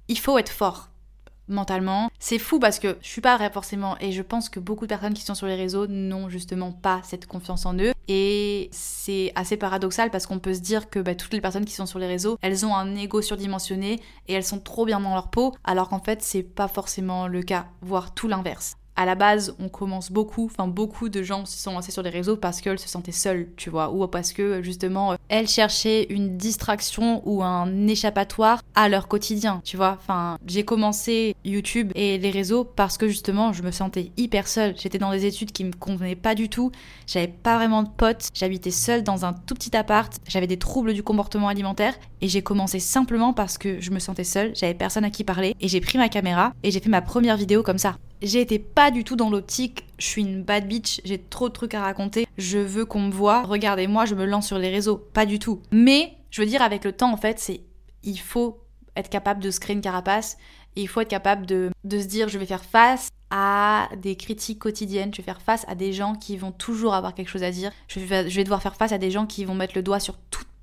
[SPEAKER 1] il faut être fort mentalement. C'est fou parce que je suis pas forcément, et je pense que beaucoup de personnes qui sont sur les réseaux n'ont justement pas cette confiance en eux. Et c'est assez paradoxal parce qu'on peut se dire que bah, toutes les personnes qui sont sur les réseaux, elles ont un ego surdimensionné et elles sont trop bien dans leur peau, alors qu'en fait c'est pas forcément le cas, voire tout l'inverse à la base, on commence beaucoup, enfin beaucoup de gens se sont lancés sur les réseaux parce qu'elles se sentaient seules, tu vois, ou parce que justement elles cherchaient une distraction ou un échappatoire à leur quotidien, tu vois. Enfin, j'ai commencé YouTube et les réseaux parce que justement je me sentais hyper seule. J'étais dans des études qui me convenaient pas du tout, j'avais pas vraiment de potes, j'habitais seule dans un tout petit appart, j'avais des troubles du comportement alimentaire et j'ai commencé simplement parce que je me sentais seule, j'avais personne à qui parler et j'ai pris ma caméra et j'ai fait ma première vidéo comme ça j'ai été pas du tout dans l'optique, je suis une bad bitch, j'ai trop de trucs à raconter, je veux qu'on me voit, regardez-moi, je me lance sur les réseaux. Pas du tout. Mais, je veux dire, avec le temps, en fait, c'est. Il faut être capable de se créer une carapace, et il faut être capable de, de se dire, je vais faire face à des critiques quotidiennes, je vais faire face à des gens qui vont toujours avoir quelque chose à dire, je vais, je vais devoir faire face à des gens qui vont mettre le doigt sur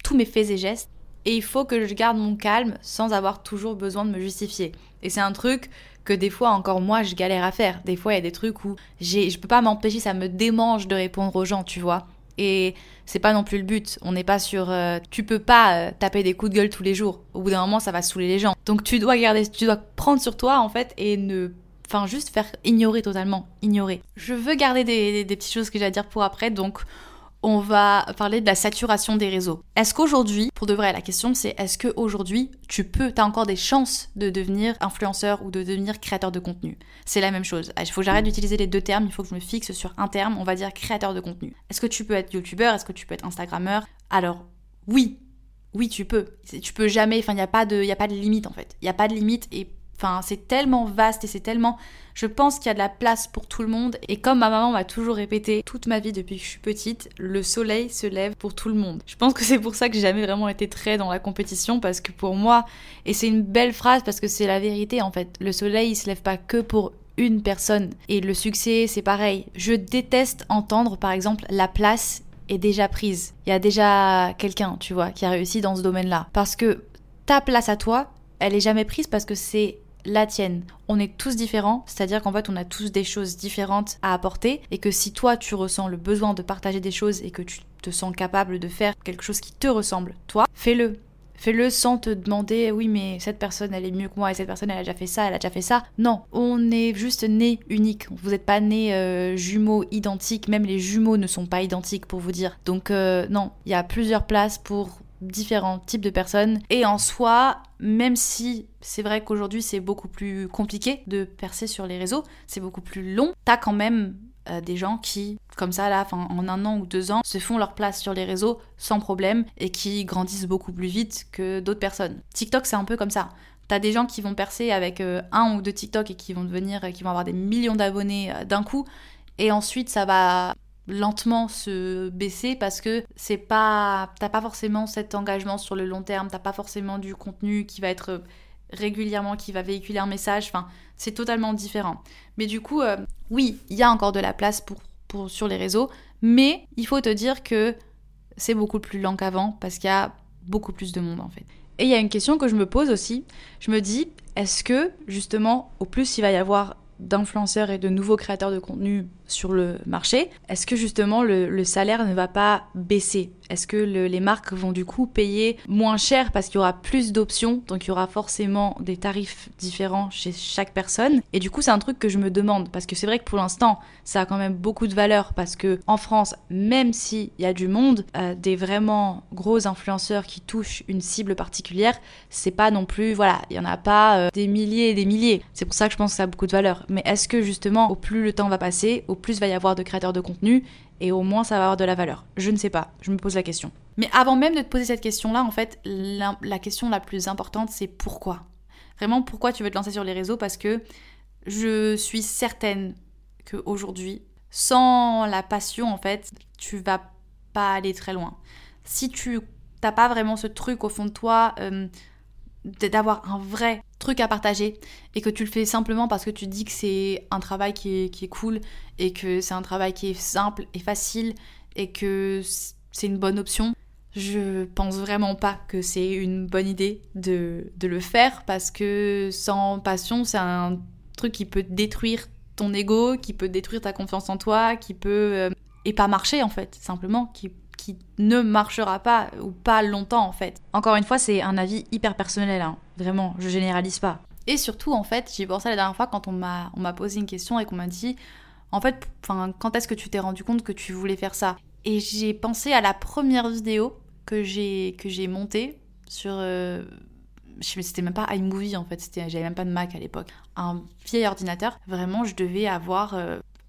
[SPEAKER 1] tous mes faits et gestes, et il faut que je garde mon calme sans avoir toujours besoin de me justifier. Et c'est un truc que des fois encore moi je galère à faire. Des fois il y a des trucs où j'ai, je peux pas m'empêcher, ça me démange de répondre aux gens, tu vois. Et c'est pas non plus le but. On n'est pas sur. Euh, tu peux pas euh, taper des coups de gueule tous les jours. Au bout d'un moment, ça va saouler les gens. Donc tu dois garder, tu dois prendre sur toi en fait et ne, enfin juste faire ignorer totalement, ignorer. Je veux garder des, des petites choses que j'ai à dire pour après, donc on va parler de la saturation des réseaux. Est-ce qu'aujourd'hui, pour de vrai, la question c'est est-ce qu'aujourd'hui tu peux, tu as encore des chances de devenir influenceur ou de devenir créateur de contenu? C'est la même chose. Il faut que j'arrête d'utiliser les deux termes, il faut que je me fixe sur un terme, on va dire créateur de contenu. Est-ce que tu peux être youtubeur Est-ce que tu peux être instagrammeur? Alors, oui, oui, tu peux. Tu peux jamais, enfin, il n'y a, pas de, a pas de limite en fait. Il n'y a pas de limite et Enfin, c'est tellement vaste et c'est tellement. Je pense qu'il y a de la place pour tout le monde. Et comme ma maman m'a toujours répété toute ma vie depuis que je suis petite, le soleil se lève pour tout le monde. Je pense que c'est pour ça que j'ai jamais vraiment été très dans la compétition parce que pour moi, et c'est une belle phrase parce que c'est la vérité en fait, le soleil il se lève pas que pour une personne. Et le succès, c'est pareil. Je déteste entendre par exemple la place est déjà prise. Il y a déjà quelqu'un, tu vois, qui a réussi dans ce domaine-là. Parce que ta place à toi, elle est jamais prise parce que c'est la tienne. On est tous différents, c'est-à-dire qu'en fait on a tous des choses différentes à apporter et que si toi tu ressens le besoin de partager des choses et que tu te sens capable de faire quelque chose qui te ressemble, toi, fais-le. Fais-le sans te demander oui mais cette personne elle est mieux que moi et cette personne elle a déjà fait ça, elle a déjà fait ça. Non, on est juste né unique. Vous n'êtes pas né euh, jumeaux identiques, même les jumeaux ne sont pas identiques pour vous dire. Donc euh, non, il y a plusieurs places pour différents types de personnes. Et en soi, même si c'est vrai qu'aujourd'hui c'est beaucoup plus compliqué de percer sur les réseaux, c'est beaucoup plus long, t'as quand même euh, des gens qui, comme ça là, en un an ou deux ans, se font leur place sur les réseaux sans problème et qui grandissent beaucoup plus vite que d'autres personnes. TikTok c'est un peu comme ça. T'as des gens qui vont percer avec euh, un ou deux TikTok et qui vont devenir, qui vont avoir des millions d'abonnés euh, d'un coup, et ensuite ça va lentement se baisser parce que c'est pas t'as pas forcément cet engagement sur le long terme t'as pas forcément du contenu qui va être régulièrement qui va véhiculer un message. Enfin c'est totalement différent. Mais du coup euh, oui il y a encore de la place pour, pour sur les réseaux mais il faut te dire que c'est beaucoup plus lent qu'avant parce qu'il y a beaucoup plus de monde en fait. Et il y a une question que je me pose aussi. Je me dis est-ce que justement au plus il va y avoir d'influenceurs et de nouveaux créateurs de contenu sur le marché, est-ce que justement le, salaire ne va pas baisser? Est-ce que les marques vont du coup payer moins cher parce qu'il y aura plus d'options, donc il y aura forcément des tarifs différents chez chaque personne? Et du coup c'est un truc que je me demande parce que c'est vrai que pour l'instant ça a quand même beaucoup de valeur parce que en France, même s'il y a du monde, euh, des vraiment gros influenceurs qui touchent une cible particulière, c'est pas non plus, voilà, il y en a pas euh, des milliers et des milliers. C'est pour ça que je pense que ça a beaucoup de valeur. Mais est-ce que justement au plus le temps va passer, au plus va y avoir de créateurs de contenu et au moins ça va avoir de la valeur. Je ne sais pas, je me pose la question. Mais avant même de te poser cette question-là, en fait, la, question la plus importante, c'est pourquoi? Vraiment, pourquoi tu veux te lancer sur les réseaux? Parce que je suis certaine qu'aujourd'hui, sans la passion, en fait, tu vas pas aller très loin. Si tu t'as pas vraiment ce truc au fond de toi, euh, d'avoir un vrai truc à partager et que tu le fais simplement parce que tu dis que c'est un travail qui est, cool et que c'est un travail qui est simple et facile et que c'est une bonne option, je pense vraiment pas que c'est une bonne idée de, de, le faire parce que sans passion, c'est un truc qui peut détruire ton ego, qui peut détruire ta confiance en toi, qui peut... Euh, et pas marcher en fait, simplement, qui qui ne marchera pas ou pas longtemps en fait. Encore une fois, c'est un avis hyper personnel, hein. vraiment, je généralise pas. Et surtout, en fait, j'y pensé la dernière fois quand on m'a, on m'a posé une question et qu'on m'a dit, en fait, quand est-ce que tu t'es rendu compte que tu voulais faire ça? Et j'ai pensé à la première vidéo que j'ai, que j'ai montée sur... Euh, c'était même pas iMovie en fait, c'était, j'avais même pas de Mac à l'époque. Un vieil ordinateur, vraiment, je devais avoir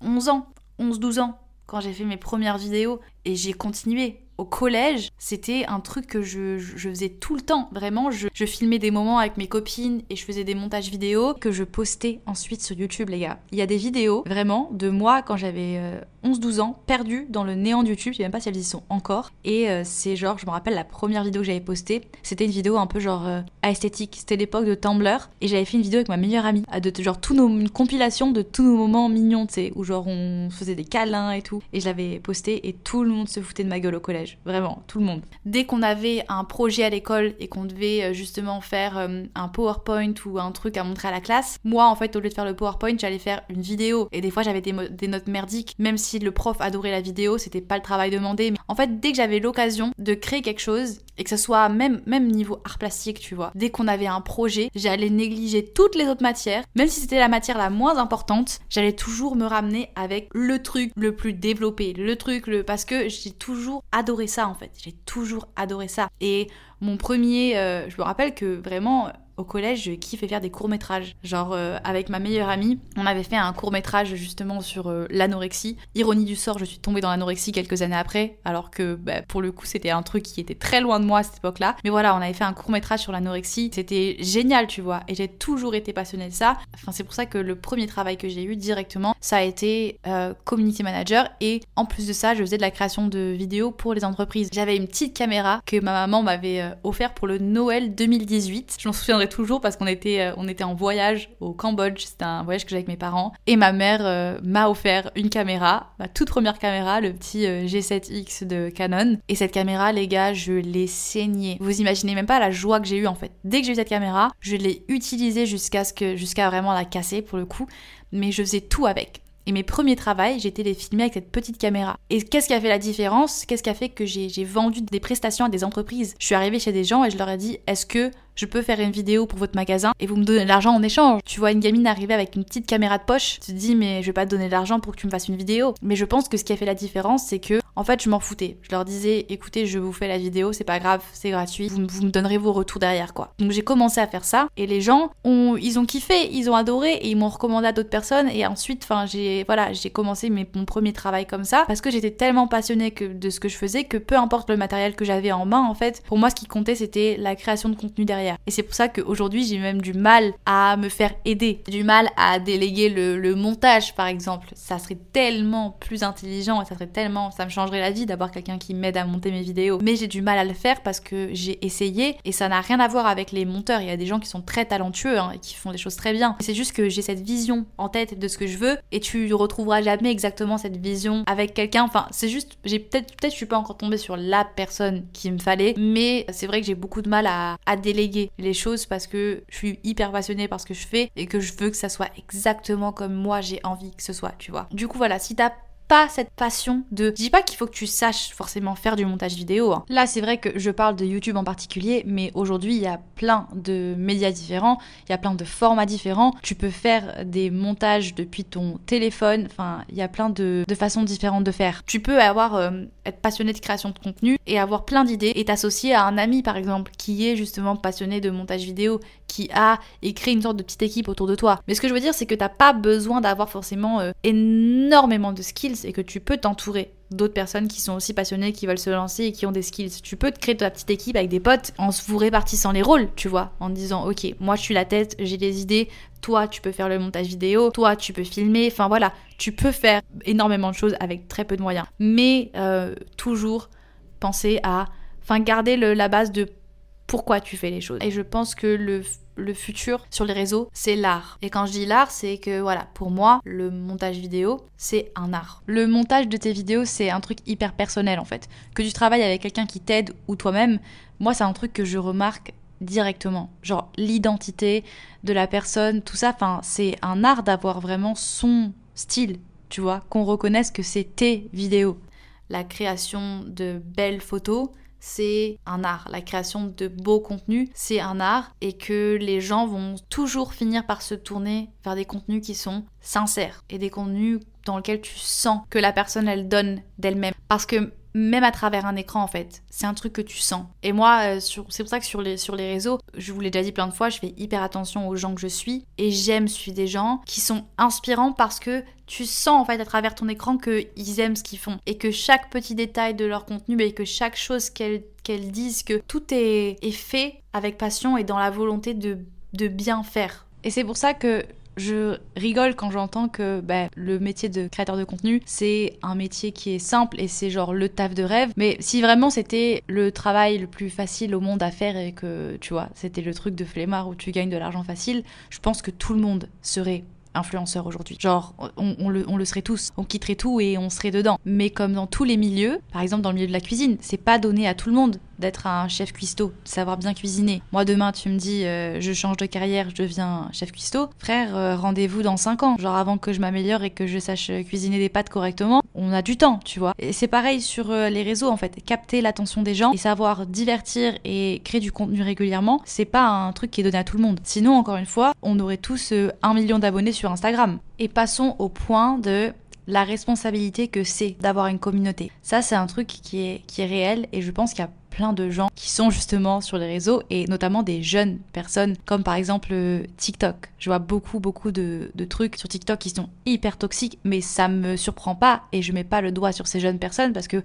[SPEAKER 1] 11 euh, ans, 11-12 ans quand j'ai fait mes premières vidéos et j'ai continué au collège, c'était un truc que je, faisais tout le temps. Vraiment, je, filmais des moments avec mes copines et je faisais des montages vidéo que je postais ensuite sur YouTube, les gars. Il y a des vidéos, vraiment, de moi quand j'avais 11-12 euh, ans, perdues dans le néant de YouTube. Je sais même pas si elles y sont encore. Et euh, c'est genre, je me rappelle la première vidéo que j'avais postée, c'était une vidéo un peu genre euh, esthétique. C'était l'époque de Tumblr et j'avais fait une vidéo avec ma meilleure amie, de genre tout nos, une compilation de tous nos moments mignons, tu sais, où genre on faisait des câlins et tout. Et je l'avais posté et tout le monde se foutait de ma gueule au collège vraiment, tout le monde. Dès qu'on avait un projet à l'école et qu'on devait euh, justement faire euh, un PowerPoint ou un truc à montrer à la classe, moi en fait au lieu de faire le PowerPoint, j'allais faire une vidéo et des fois j'avais des, notes merdiques, même si le prof adorait la vidéo, c'était pas le travail demandé. Mais en fait, dès que j'avais l'occasion de créer quelque chose Et que ce soit même, même niveau art plastique, tu vois. Dès qu'on avait un projet, j'allais négliger toutes les autres matières, même si c'était la matière la moins importante, j'allais toujours me ramener avec le truc le plus développé, le truc, le... parce que j'ai toujours adoré ça en fait. J'ai toujours adoré ça. Et mon premier, euh, je me rappelle que vraiment au collège, je kiffais faire des courts-métrages. Genre, euh, avec ma meilleure amie, on avait fait un court-métrage justement sur euh, l'anorexie. Ironie du sort, je suis tombée dans l'anorexie quelques années après, alors que bah, pour le coup, c'était un truc qui était très loin de moi à cette époque-là. Mais voilà, on avait fait un court-métrage sur l'anorexie. C'était génial, tu vois. Et j'ai toujours été passionnée de ça. Enfin, c'est pour ça que le premier travail que j'ai eu directement, ça a été euh, community manager. Et en plus de ça, je faisais de la création de vidéos pour les entreprises. J'avais une petite caméra que ma maman m'avait offert pour le Noël 2018. Je m'en souviendrai toujours parce qu'on était, euh, on était en voyage au Cambodge. C'était un voyage que j'ai avec mes parents. Et ma mère euh, m'a offert une caméra, ma toute première caméra, le petit euh, G7X de Canon. Et cette caméra, les gars, je l'ai saignée. Vous imaginez même pas la joie que j'ai eue en fait. Dès que j'ai eu cette caméra, je l'ai utilisée jusqu'à ce que, jusqu'à vraiment la casser pour le coup. Mais je faisais tout avec. Et mes premiers travaux, j'étais les filmer avec cette petite caméra. Et qu'est-ce qui a fait la différence? Qu'est-ce qui a fait que j'ai vendu des prestations à des entreprises? Je suis arrivée chez des gens et je leur ai dit est-ce que je peux faire une vidéo pour votre magasin et vous me donnez de l'argent en échange. Tu vois une gamine arriver avec une petite caméra de poche, tu te dis mais je vais pas te donner de l'argent pour que tu me fasses une vidéo. Mais je pense que ce qui a fait la différence, c'est que en fait je m'en foutais. Je leur disais écoutez, je vous fais la vidéo, c'est pas grave, c'est gratuit, vous, me donnerez vos retours derrière quoi. Donc j'ai commencé à faire ça et les gens ont, ils ont kiffé, ils ont adoré et ils m'ont recommandé à d'autres personnes et ensuite, enfin j'ai voilà, j'ai commencé mon premier travail comme ça parce que j'étais tellement passionnée de ce que je faisais que peu importe le matériel que j'avais en main en fait, pour moi ce qui comptait c'était la création de contenu derrière. Et c'est pour ça qu'aujourd'hui, j'ai même du mal à me faire aider, du mal à déléguer le, montage, par exemple. Ça serait tellement plus intelligent et ça serait tellement, ça me changerait la vie d'avoir quelqu'un qui m'aide à monter mes vidéos. Mais j'ai du mal à le faire parce que j'ai essayé et ça n'a rien à voir avec les monteurs. Il y a des gens qui sont très talentueux hein, et qui font des choses très bien. C'est juste que j'ai cette vision en tête de ce que je veux et tu retrouveras jamais exactement cette vision avec quelqu'un. Enfin, c'est juste, j'ai peut-être, peut-être, je suis pas encore tombée sur la personne qu'il me fallait, mais c'est vrai que j'ai beaucoup de mal à, à déléguer les choses parce que je suis hyper passionnée par ce que je fais et que je veux que ça soit exactement comme moi j'ai envie que ce soit, tu vois. Du coup, voilà, si t'as pas cette passion de... Je dis pas qu'il faut que tu saches forcément faire du montage vidéo. Hein. Là, c'est vrai que je parle de YouTube en particulier, mais aujourd'hui, il y a plein de médias différents, il y a plein de formats différents. Tu peux faire des montages depuis ton téléphone, enfin, il y a plein de, façons différentes de faire. Tu peux avoir, euh, être passionné de création de contenu et avoir plein d'idées et t'associer à un ami, par exemple, qui est justement passionné de montage vidéo, qui a écrit une sorte de petite équipe autour de toi. Mais ce que je veux dire, c'est que t'as pas besoin d'avoir forcément euh, énormément de skills et que tu peux t'entourer d'autres personnes qui sont aussi passionnées, qui veulent se lancer et qui ont des skills. Tu peux te créer ta petite équipe avec des potes en vous répartissant les rôles, tu vois, en disant ok, moi je suis la tête, j'ai des idées, toi tu peux faire le montage vidéo, toi tu peux filmer, enfin voilà, tu peux faire énormément de choses avec très peu de moyens. Mais euh, toujours penser à, enfin garder la base de pourquoi tu fais les choses. Et je pense que le le futur sur les réseaux, c'est l'art. Et quand je dis l'art, c'est que voilà, pour moi, le montage vidéo, c'est un art. Le montage de tes vidéos, c'est un truc hyper personnel en fait. Que tu travailles avec quelqu'un qui t'aide ou toi-même, moi, c'est un truc que je remarque directement. Genre l'identité de la personne, tout ça, enfin, c'est un art d'avoir vraiment son style, tu vois, qu'on reconnaisse que c'est tes vidéos. La création de belles photos, c'est un art. La création de beaux contenus, c'est un art et que les gens vont toujours finir par se tourner vers des contenus qui sont sincères et des contenus dans lesquels tu sens que la personne elle donne d'elle-même. Parce que même à travers un écran en fait. C'est un truc que tu sens. Et moi, euh, c'est pour ça que sur les, sur les réseaux, je vous l'ai déjà dit plein de fois, je fais hyper attention aux gens que je suis et j'aime suivre des gens qui sont inspirants parce que tu sens en fait à travers ton écran qu'ils aiment ce qu'ils font et que chaque petit détail de leur contenu et que chaque chose qu'elles disent, que tout est, est, fait avec passion et dans la volonté de, de bien faire. Et c'est pour ça que je rigole quand j'entends que bah, le métier de créateur de contenu, c'est un métier qui est simple et c'est genre le taf de rêve. Mais si vraiment c'était le travail le plus facile au monde à faire et que, tu vois, c'était le truc de flemmard où tu gagnes de l'argent facile, je pense que tout le monde serait influenceur aujourd'hui. Genre, on, le, on, le, serait tous. On quitterait tout et on serait dedans. Mais comme dans tous les milieux, par exemple dans le milieu de la cuisine, c'est pas donné à tout le monde d'être un chef cuistot, de savoir bien cuisiner. Moi, demain, tu me dis, euh, je change de carrière, je deviens chef cuistot. Frère, euh, rendez-vous dans 5 ans. Genre avant que je m'améliore et que je sache cuisiner des pâtes correctement, on a du temps, tu vois. Et c'est pareil sur euh, les réseaux, en fait. Capter l'attention des gens et savoir divertir et créer du contenu régulièrement, c'est pas un truc qui est donné à tout le monde. Sinon, encore une fois, on aurait tous un million d'abonnés sur Instagram. Et passons au point de la responsabilité que c'est d'avoir une communauté. Ça, c'est un truc qui est, qui est réel et je pense qu'il y a plein de gens qui sont justement sur les réseaux et notamment des jeunes personnes comme par exemple euh, TikTok. Je vois beaucoup beaucoup de, trucs sur TikTok qui sont hyper toxiques mais ça me surprend pas et je mets pas le doigt sur ces jeunes personnes parce que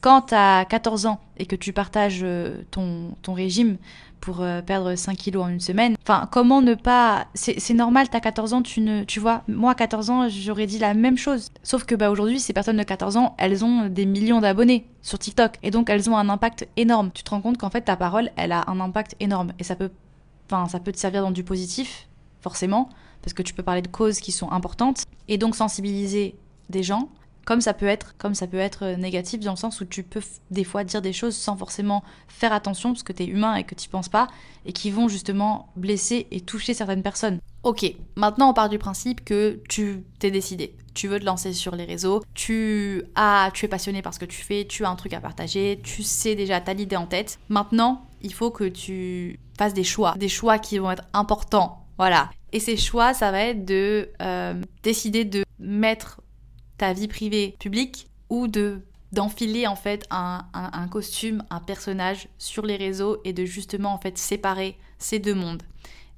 [SPEAKER 1] quand tu as 14 ans et que tu partages euh, ton régime pour euh, perdre 5 kilos en une semaine, enfin, comment ne pas. C'est normal, tu as 14 ans, tu ne. Tu vois, moi à 14 ans, j'aurais dit la même chose. Sauf que bah, aujourd'hui, ces personnes de 14 ans, elles ont des millions d'abonnés sur TikTok. Et donc, elles ont un impact énorme. Tu te rends compte qu'en fait, ta parole, elle a un impact énorme. Et ça peut. Enfin, ça peut te servir dans du positif, forcément, parce que tu peux parler de causes qui sont importantes. Et donc, sensibiliser des gens comme ça peut être, comme ça peut être euh, négatif dans le sens où tu peux des fois dire des choses sans forcément faire attention parce que tu es humain et que tu penses pas et qui vont justement blesser et toucher certaines personnes. Ok, maintenant on part du principe que tu t'es décidé, tu veux te lancer sur les réseaux, tu as, tu es passionné par ce que tu fais, tu as un truc à partager, tu sais déjà, t'as l'idée en tête. Maintenant, il faut que tu fasses des choix, des choix qui vont être importants. Voilà. Et ces choix, ça va être de euh, décider de mettre ta vie privée publique ou de d'enfiler en fait un, costume, un personnage sur les réseaux et de justement en fait séparer ces deux mondes.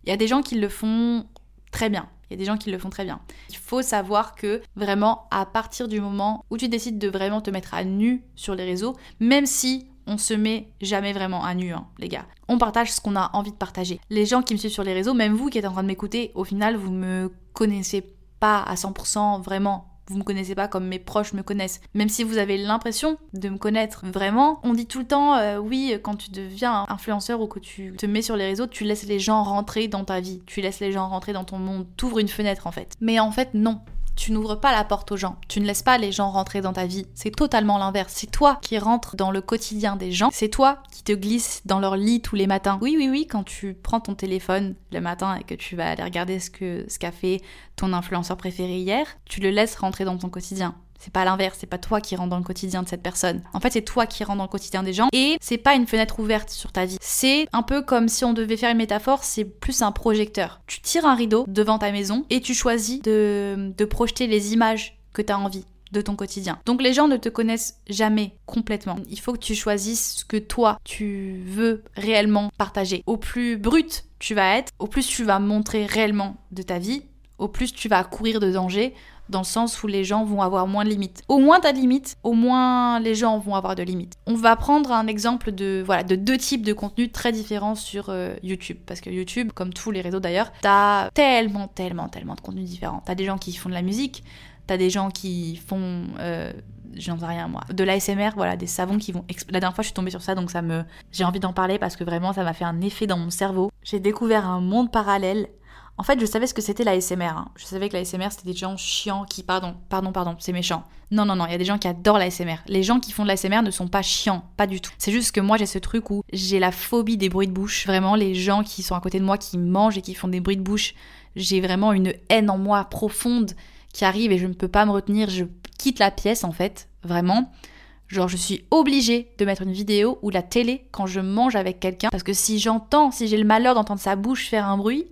[SPEAKER 1] Il y a des gens qui le font très bien. Il y a des gens qui le font très bien. Il faut savoir que vraiment à partir du moment où tu décides de vraiment te mettre à nu sur les réseaux, même si on se met jamais vraiment à nu, hein, les gars. On partage ce qu'on a envie de partager. Les gens qui me suivent sur les réseaux, même vous qui êtes en train de m'écouter, au final, vous me connaissez pas à 100% vraiment vous me connaissez pas comme mes proches me connaissent. Même si vous avez l'impression de me connaître vraiment, on dit tout le temps, euh, oui, quand tu deviens influenceur ou que tu te mets sur les réseaux, tu laisses les gens rentrer dans ta vie, tu laisses les gens rentrer dans ton monde, t'ouvres une fenêtre en fait. Mais en fait, non tu n'ouvres pas la porte aux gens, tu ne laisses pas les gens rentrer dans ta vie. C'est totalement l'inverse. C'est toi qui rentres dans le quotidien des gens, c'est toi qui te glisses dans leur lit tous les matins. Oui, oui, oui, quand tu prends ton téléphone le matin et que tu vas aller regarder ce que ce qu'a fait ton influenceur préféré hier, tu le laisses rentrer dans ton quotidien. C'est pas l'inverse, c'est pas toi qui rentre dans le quotidien de cette personne. En fait, c'est toi qui rentre dans le quotidien des gens et c'est pas une fenêtre ouverte sur ta vie. C'est un peu comme si on devait faire une métaphore, c'est plus un projecteur. Tu tires un rideau devant ta maison et tu choisis de, de projeter les images que tu as envie de ton quotidien. Donc les gens ne te connaissent jamais complètement. Il faut que tu choisisses ce que toi tu veux réellement partager. Au plus brut tu vas être, au plus tu vas montrer réellement de ta vie, au plus tu vas courir de danger, dans le sens où les gens vont avoir moins de limites. Au moins ta limite, au moins les gens vont avoir de limites. On va prendre un exemple de voilà de deux types de contenus très différents sur euh, YouTube parce que YouTube, comme tous les réseaux d'ailleurs, t'as tellement tellement tellement de contenus différents. T'as des gens qui font de la musique, t'as des gens qui font euh, j'en sais rien moi, de l'ASMR, voilà, des savons qui vont. La dernière fois, je suis tombée sur ça, donc ça me, j'ai envie d'en parler parce que vraiment, ça m'a fait un effet dans mon cerveau. J'ai découvert un monde parallèle en fait, je savais ce que c'était la SMR. Hein. Je savais que la SMR, c'était des gens chiants qui... Pardon, pardon, pardon, c'est méchant. Non, non, non, il y a des gens qui adorent la SMR. Les gens qui font de la SMR ne sont pas chiants, pas du tout. C'est juste que moi, j'ai ce truc où j'ai la phobie des bruits de bouche. Vraiment, les gens qui sont à côté de moi, qui mangent et qui font des bruits de bouche, j'ai vraiment une haine en moi profonde qui arrive et je ne peux pas me retenir. Je quitte la pièce, en fait, vraiment. Genre, je suis obligée de mettre une vidéo ou la télé quand je mange avec quelqu'un. Parce que si j'entends, si j'ai le malheur d'entendre sa bouche faire un bruit,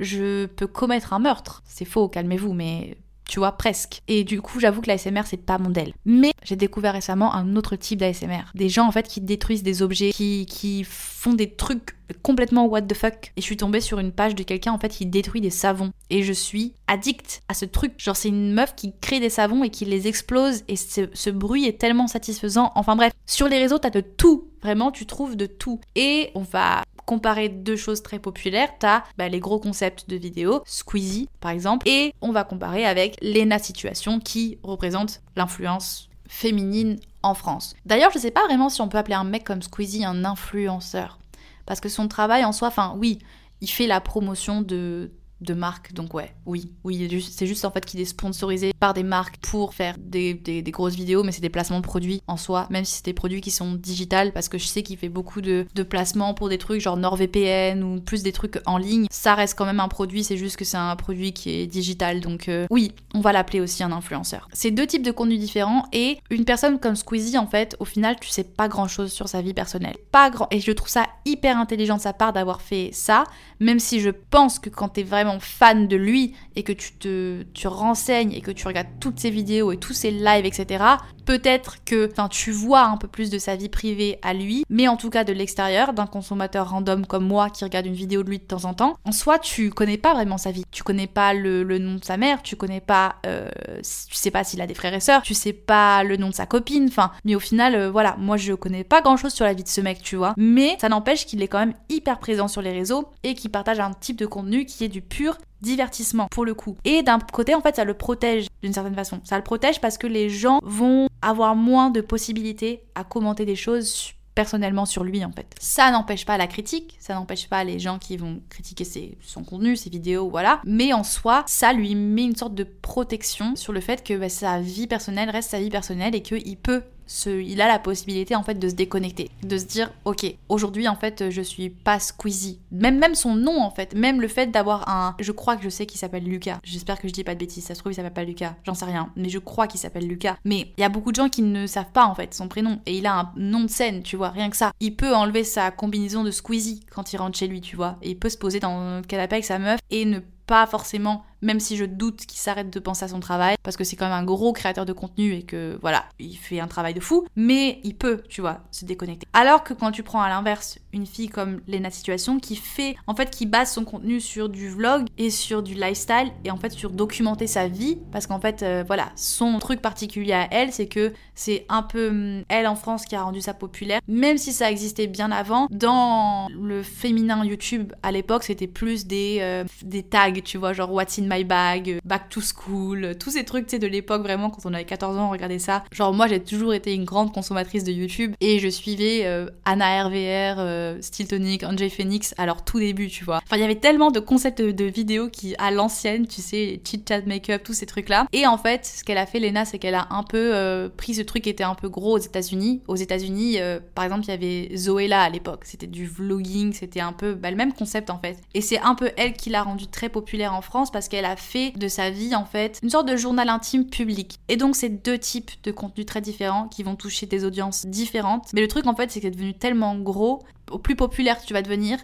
[SPEAKER 1] je peux commettre un meurtre. C'est faux, calmez-vous, mais tu vois, presque. Et du coup, j'avoue que l'ASMR, c'est pas mon modèle. Mais j'ai découvert récemment un autre type d'ASMR. Des gens, en fait, qui détruisent des objets, qui, qui font des trucs complètement what the fuck. Et je suis tombée sur une page de quelqu'un, en fait, qui détruit des savons. Et je suis addict à ce truc. Genre, c'est une meuf qui crée des savons et qui les explose. Et ce, ce bruit est tellement satisfaisant. Enfin bref, sur les réseaux, t'as de tout. Vraiment, tu trouves de tout. Et on va comparer deux choses très populaires, t'as bah, les gros concepts de vidéo, Squeezie par exemple, et on va comparer avec Lena Situation qui représente l'influence féminine en France. D'ailleurs, je sais pas vraiment si on peut appeler un mec comme Squeezie un influenceur. Parce que son travail en soi, enfin oui, il fait la promotion de de marques. Donc ouais, oui, oui, c'est juste en fait qu'il est sponsorisé par des marques pour faire des, des, grosses vidéos, mais c'est des placements de produits en soi, même si c'est des produits qui sont digitales, parce que je sais qu'il fait beaucoup de, de, placements pour des trucs genre NordVPN ou plus des trucs en ligne. Ça reste quand même un produit, c'est juste que c'est un produit qui est digital. Donc euh, oui, on va l'appeler aussi un influenceur. C'est deux types de contenus différents et une personne comme Squeezie, en fait, au final, tu sais pas grand chose sur sa vie personnelle. Pas grand. Et je trouve ça hyper intelligent de sa part d'avoir fait ça, même si je pense que quand t'es vraiment fan de lui et que tu te tu renseignes et que tu regardes toutes ses vidéos et tous ses lives, etc., peut-être que tu vois un peu plus de sa vie privée à lui, mais en tout cas de l'extérieur, d'un consommateur random comme moi qui regarde une vidéo de lui de temps en temps, en soi, tu connais pas vraiment sa vie. Tu connais pas le, nom de sa mère, tu connais pas, euh, tu sais pas s'il a des frères et sœurs, tu sais pas le nom de sa copine, enfin, mais au final, euh, voilà, moi je connais pas grand chose sur la vie de ce mec, tu vois, mais ça n'empêche qu'il est quand même hyper présent sur les réseaux et qu'il partage un type de contenu qui est du pur divertissement pour le coup. Et d'un côté, en fait, ça le protège d'une certaine façon. Ça le protège parce que les gens vont avoir moins de possibilités à commenter des choses personnellement sur lui en fait. Ça n'empêche pas la critique, ça n'empêche pas les gens qui vont critiquer ses, son contenu, ses vidéos, voilà. Mais en soi, ça lui met une sorte de protection sur le fait que bah, sa vie personnelle reste sa vie personnelle et qu'il peut il a la possibilité en fait de se déconnecter, de se dire ok aujourd'hui en fait je suis pas Squeezie, même même son nom en fait, même le fait d'avoir un, je crois que je sais qu'il s'appelle Lucas, j'espère que je dis pas de bêtises, ça se trouve il s'appelle pas Lucas, j'en sais rien, mais je crois qu'il s'appelle Lucas, mais il y a beaucoup de gens qui ne savent pas en fait son prénom. Et il a un nom de scène, tu vois, rien que ça, il peut enlever sa combinaison de Squeezie quand il rentre chez lui, tu vois, et il peut se poser dans le canapé avec sa meuf et ne pas forcément même si je doute qu'il s'arrête de penser à son travail, parce que c'est quand même un gros créateur de contenu et que voilà, il fait un travail de fou, mais il peut, tu vois, se déconnecter. Alors que quand tu prends à l'inverse une fille comme Lena Situation qui fait, en fait, qui base son contenu sur du vlog et sur du lifestyle et en fait sur documenter sa vie, parce qu'en fait, euh, voilà, son truc particulier à elle, c'est que c'est un peu hum, elle en France qui a rendu ça populaire, même si ça existait bien avant. Dans le féminin YouTube à l'époque, c'était plus des, euh, des tags, tu vois, genre What's in my bag, Back to School, tous ces trucs, tu sais, de l'époque vraiment, quand on avait 14 ans, on regardait ça. Genre, moi, j'ai toujours été une grande consommatrice de YouTube et je suivais euh, Anna RVR, euh, Steel Tonic, Anjay Phoenix leur tout début, tu vois. Enfin, il y avait tellement de concepts de, vidéos qui, à l'ancienne, tu sais, chit chat make-up, tous ces trucs-là. Et en fait, ce qu'elle a fait, Lena, c'est qu'elle a un peu euh, pris ce truc qui était un peu gros aux États-Unis. Aux États-Unis, par exemple, il y avait Zoella à l'époque. C'était du vlogging, c'était un peu bah, le même concept en fait. Et c'est un peu elle qui l'a rendu très populaire en France parce qu'elle a fait de sa vie en fait une sorte de journal intime public. Et donc c'est deux types de contenus très différents qui vont toucher des audiences différentes. Mais le truc en fait c'est que c'est devenu tellement gros, au plus populaire tu vas devenir,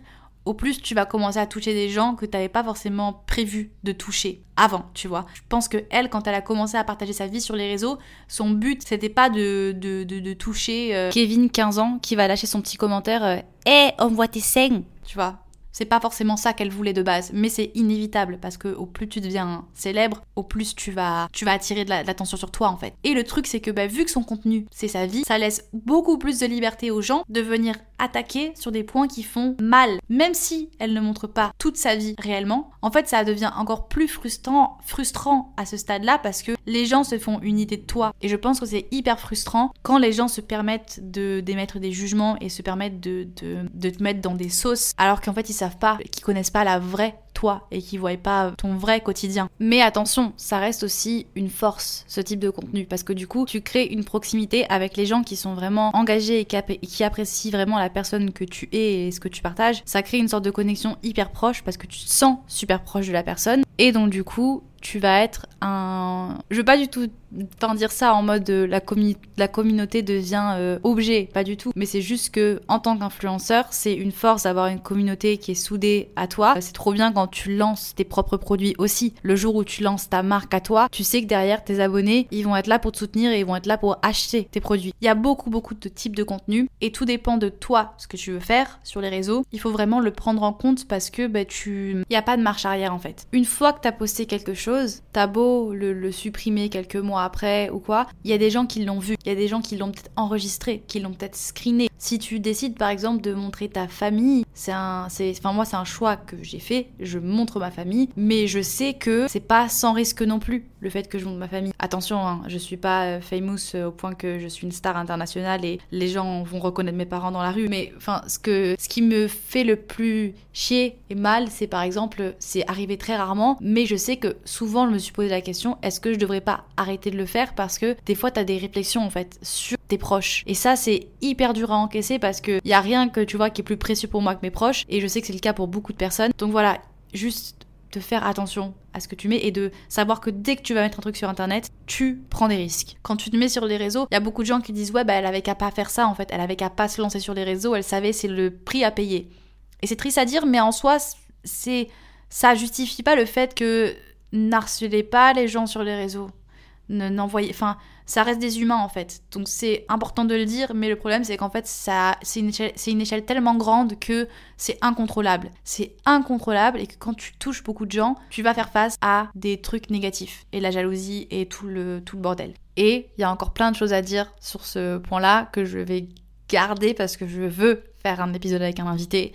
[SPEAKER 1] au plus tu vas commencer à toucher des gens que tu n'avais pas forcément prévu de toucher avant, tu vois. Je pense que elle, quand elle a commencé à partager sa vie sur les réseaux, son but c'était pas de, de, de, toucher euh, Kevin 15 ans qui va lâcher son petit commentaire euh, Eh, on voit tes seins Tu vois, c'est pas forcément ça qu'elle voulait de base, mais c'est inévitable parce que au plus tu deviens célèbre, au plus tu vas, tu vas attirer de l'attention sur toi en fait. Et le truc c'est que bah, vu que son contenu c'est sa vie, ça laisse beaucoup plus de liberté aux gens de venir attaquer sur des points qui font mal, même si elle ne montre pas toute sa vie réellement. En fait, ça devient encore plus frustrant, frustrant à ce stade-là parce que les gens se font une idée de toi. Et je pense que c'est hyper frustrant quand les gens se permettent de d'émettre des jugements et se permettent de, te mettre dans des sauces alors qu'en fait ils savent pas, qui connaissent pas la vraie toi et qui voient pas ton vrai quotidien. Mais attention, ça reste aussi une force, ce type de contenu, parce que du coup, tu crées une proximité avec les gens qui sont vraiment engagés et qui, apprécient vraiment la personne que tu es et ce que tu partages. Ça crée une sorte de connexion hyper proche parce que tu te sens super proche de la personne. Et donc du coup, tu vas être un... Je veux pas du tout dire ça en mode euh, la, la communauté devient euh, objet, pas du tout. Mais c'est juste que en tant qu'influenceur, c'est une force d'avoir une communauté qui est soudée à toi. C'est trop bien quand tu lances tes propres produits aussi. Le jour où tu lances ta marque à toi, tu sais que derrière tes abonnés, ils vont être là pour te soutenir et ils vont être là pour acheter tes produits. Il y a beaucoup beaucoup de types de contenus et tout dépend de toi, ce que tu veux faire sur les réseaux. Il faut vraiment le prendre en compte parce que bah, tu... Il n'y a pas de marche arrière en fait. Une fois que tu as posté quelque chose, t'as beau le, supprimer quelques mois après ou quoi, il y a des gens qui l'ont vu, il y a des gens qui l'ont peut-être enregistré, qui l'ont peut-être screené. Si tu décides par exemple de montrer ta famille, c'est un, c'est, enfin moi c'est un choix que j'ai fait. Je montre ma famille, mais je sais que c'est pas sans risque non plus le fait que je montre ma famille. Attention, hein, je suis pas euh, famous euh, au point que je suis une star internationale et les gens vont reconnaître mes parents dans la rue. Mais enfin, ce que, ce qui me fait le plus chier et mal, c'est par exemple, c'est arrivé très rarement, mais je sais que souvent je me suis posé la question est-ce que je devrais pas arrêter de le faire parce que des fois t'as des réflexions en fait sur tes proches. Et ça c'est hyper dur à encaisser parce que y a rien que tu vois qui est plus précieux pour moi que mes proches et je sais que c'est le cas pour beaucoup de personnes. Donc voilà, juste de faire attention à ce que tu mets et de savoir que dès que tu vas mettre un truc sur internet, tu prends des risques. Quand tu te mets sur les réseaux, il y a beaucoup de gens qui disent ouais bah elle avait qu'à pas faire ça en fait, elle avait qu'à pas se lancer sur les réseaux, elle savait c'est le prix à payer. Et c'est triste à dire mais en soi c'est ça justifie pas le fait que n'harcelez pas les gens sur les réseaux. N'envoyez, enfin, ça reste des humains en fait. Donc c'est important de le dire, mais le problème c'est qu'en fait ça, c'est une, une, échelle tellement grande que c'est incontrôlable. C'est incontrôlable et que quand tu touches beaucoup de gens, tu vas faire face à des trucs négatifs et la jalousie et tout le, tout le bordel. Et il y a encore plein de choses à dire sur ce point-là que je vais garder parce que je veux faire un épisode avec un invité.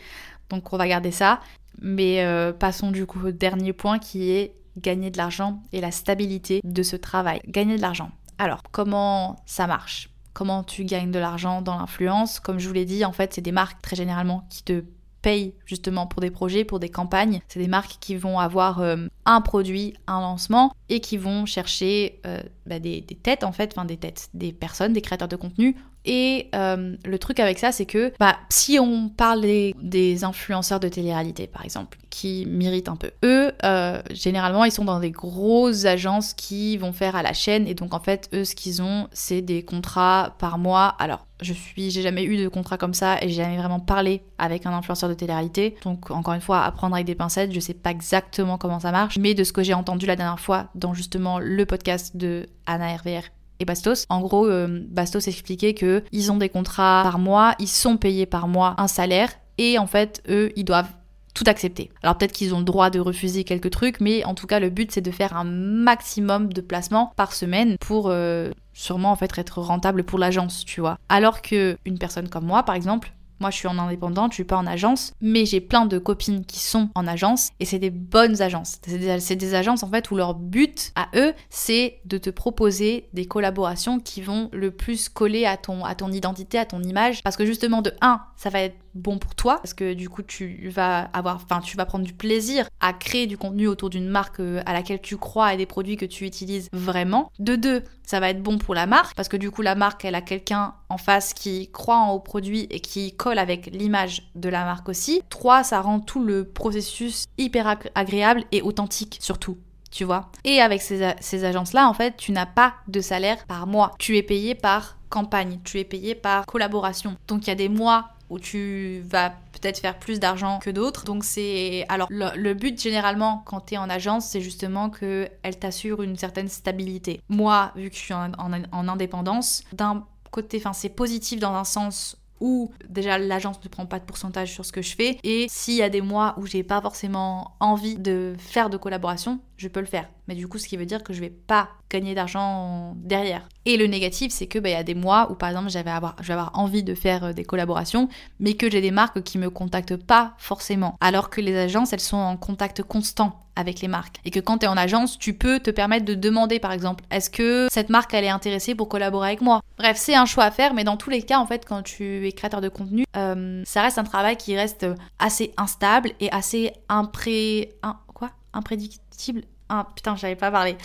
[SPEAKER 1] Donc on va garder ça. Mais euh, passons du coup au dernier point qui est gagner de l'argent et la stabilité de ce travail. Gagner de l'argent. Alors, comment ça marche? Comment tu gagnes de l'argent dans l'influence? Comme je vous l'ai dit, en fait, c'est des marques très généralement qui te payent justement pour des projets, pour des campagnes. C'est des marques qui vont avoir euh, un produit, un lancement et qui vont chercher euh, bah, des, des, têtes en fait, enfin des têtes, des personnes, des créateurs de contenu et euh, le truc avec ça, c'est que bah, si on parle des, influenceurs de télé-réalité, par exemple, qui méritent un peu, eux, euh, généralement, ils sont dans des grosses agences qui vont faire à la chaîne. Et donc, en fait, eux, ce qu'ils ont, c'est des contrats par mois. Alors, je suis, j'ai jamais eu de contrat comme ça et j'ai jamais vraiment parlé avec un influenceur de télé-réalité. Donc, encore une fois, apprendre avec des pincettes, je sais pas exactement comment ça marche. Mais de ce que j'ai entendu la dernière fois dans justement le podcast de Anna RVR Bastos. En gros, euh, Bastos expliquait que ils ont des contrats par mois, ils sont payés par mois un salaire et en fait, eux, ils doivent tout accepter. Alors peut-être qu'ils ont le droit de refuser quelques trucs, mais en tout cas le but c'est de faire un maximum de placements par semaine pour euh, sûrement en être rentable pour l'agence, tu vois. Alors que une personne comme moi par exemple, moi, je suis en indépendante, je suis pas en agence, mais j'ai plein de copines qui sont en agence et c'est des bonnes agences. C'est des, agences en fait où leur but à eux, c'est de te proposer des collaborations qui vont le plus coller à ton, à ton identité, à ton image. Parce que justement, de 1, ça va être bon pour toi parce que du coup tu vas avoir enfin tu vas prendre du plaisir à créer du contenu autour d'une marque euh, à laquelle tu crois et des produits que tu utilises vraiment. De deux, ça va être bon pour la marque parce que du coup la marque elle a quelqu'un en face qui croit en au produit et qui colle avec l'image de la marque aussi. Trois, ça rend tout le processus hyper agréable et authentique surtout tu vois. Et avec ces, ces agences-là, en fait, tu n'as pas de salaire par mois. Tu es payé par campagne, tu es payé par collaboration. Donc il y a des mois où tu vas peut-être faire plus d'argent que d'autres. Donc c'est alors le, but généralement quand tu es en agence, c'est justement que elle t'assure une certaine stabilité. Moi, vu que je suis en, en indépendance, d'un côté, enfin c'est positif dans un sens où déjà l'agence ne prend pas de pourcentage sur ce que je fais et s'il y a des mois où j'ai pas forcément envie de faire de collaboration, je peux le faire. Mais du coup, ce qui veut dire que je vais pas gagner d'argent derrière. Et le négatif, c'est que bah, il y a des mois où par exemple j'avais avoir, envie de faire euh, des collaborations, mais que j'ai des marques qui me contactent pas forcément. Alors que les agences, elles sont en contact constant avec les marques. Et que quand tu es en agence, tu peux te permettre de demander par exemple, est-ce que cette marque elle est intéressée pour collaborer avec moi? Bref, c'est un choix à faire, mais dans tous les cas, en fait, quand tu es créateur de contenu, euh, ça reste un travail qui reste assez instable et assez impré... quoi? Imprédictible un... Putain, j'avais pas parlé.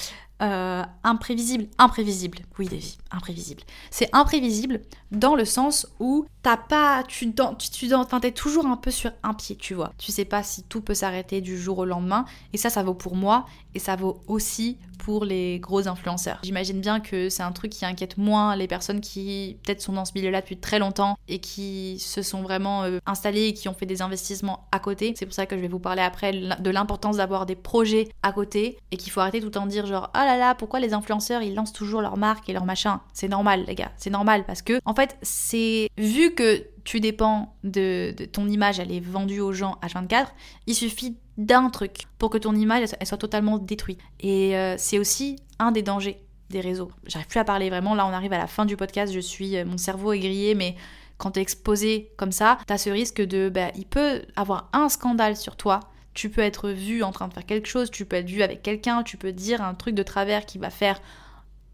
[SPEAKER 1] Euh, imprévisible, imprévisible. Oui, Davy, imprévisible. C'est imprévisible dans le sens où t'as pas, tu, tu, tu t'es toujours un peu sur un pied, tu vois. Tu sais pas si tout peut s'arrêter du jour au lendemain. Et ça, ça vaut pour moi et ça vaut aussi pour les gros influenceurs. J'imagine bien que c'est un truc qui inquiète moins les personnes qui peut-être sont dans ce milieu-là depuis très longtemps et qui se sont vraiment euh, installées et qui ont fait des investissements à côté. C'est pour ça que je vais vous parler après de l'importance d'avoir des projets à côté et qu'il faut arrêter tout de dire genre oh pourquoi les influenceurs ils lancent toujours leur marque et leur machin. C'est normal les gars, c'est normal parce que en fait c'est vu que tu dépends de, ton image, elle est vendue aux gens à 24, il suffit d'un truc pour que ton image elle soit totalement détruite. Et euh, c'est aussi un des dangers des réseaux. J'arrive plus à parler vraiment, là on arrive à la fin du podcast, je suis, euh, mon cerveau est grillé, mais quand t'es exposé comme ça, t'as ce risque de, bah, il peut avoir un scandale sur toi. Tu peux être vu en train de faire quelque chose, tu peux être vu avec quelqu'un, tu peux dire un truc de travers qui va faire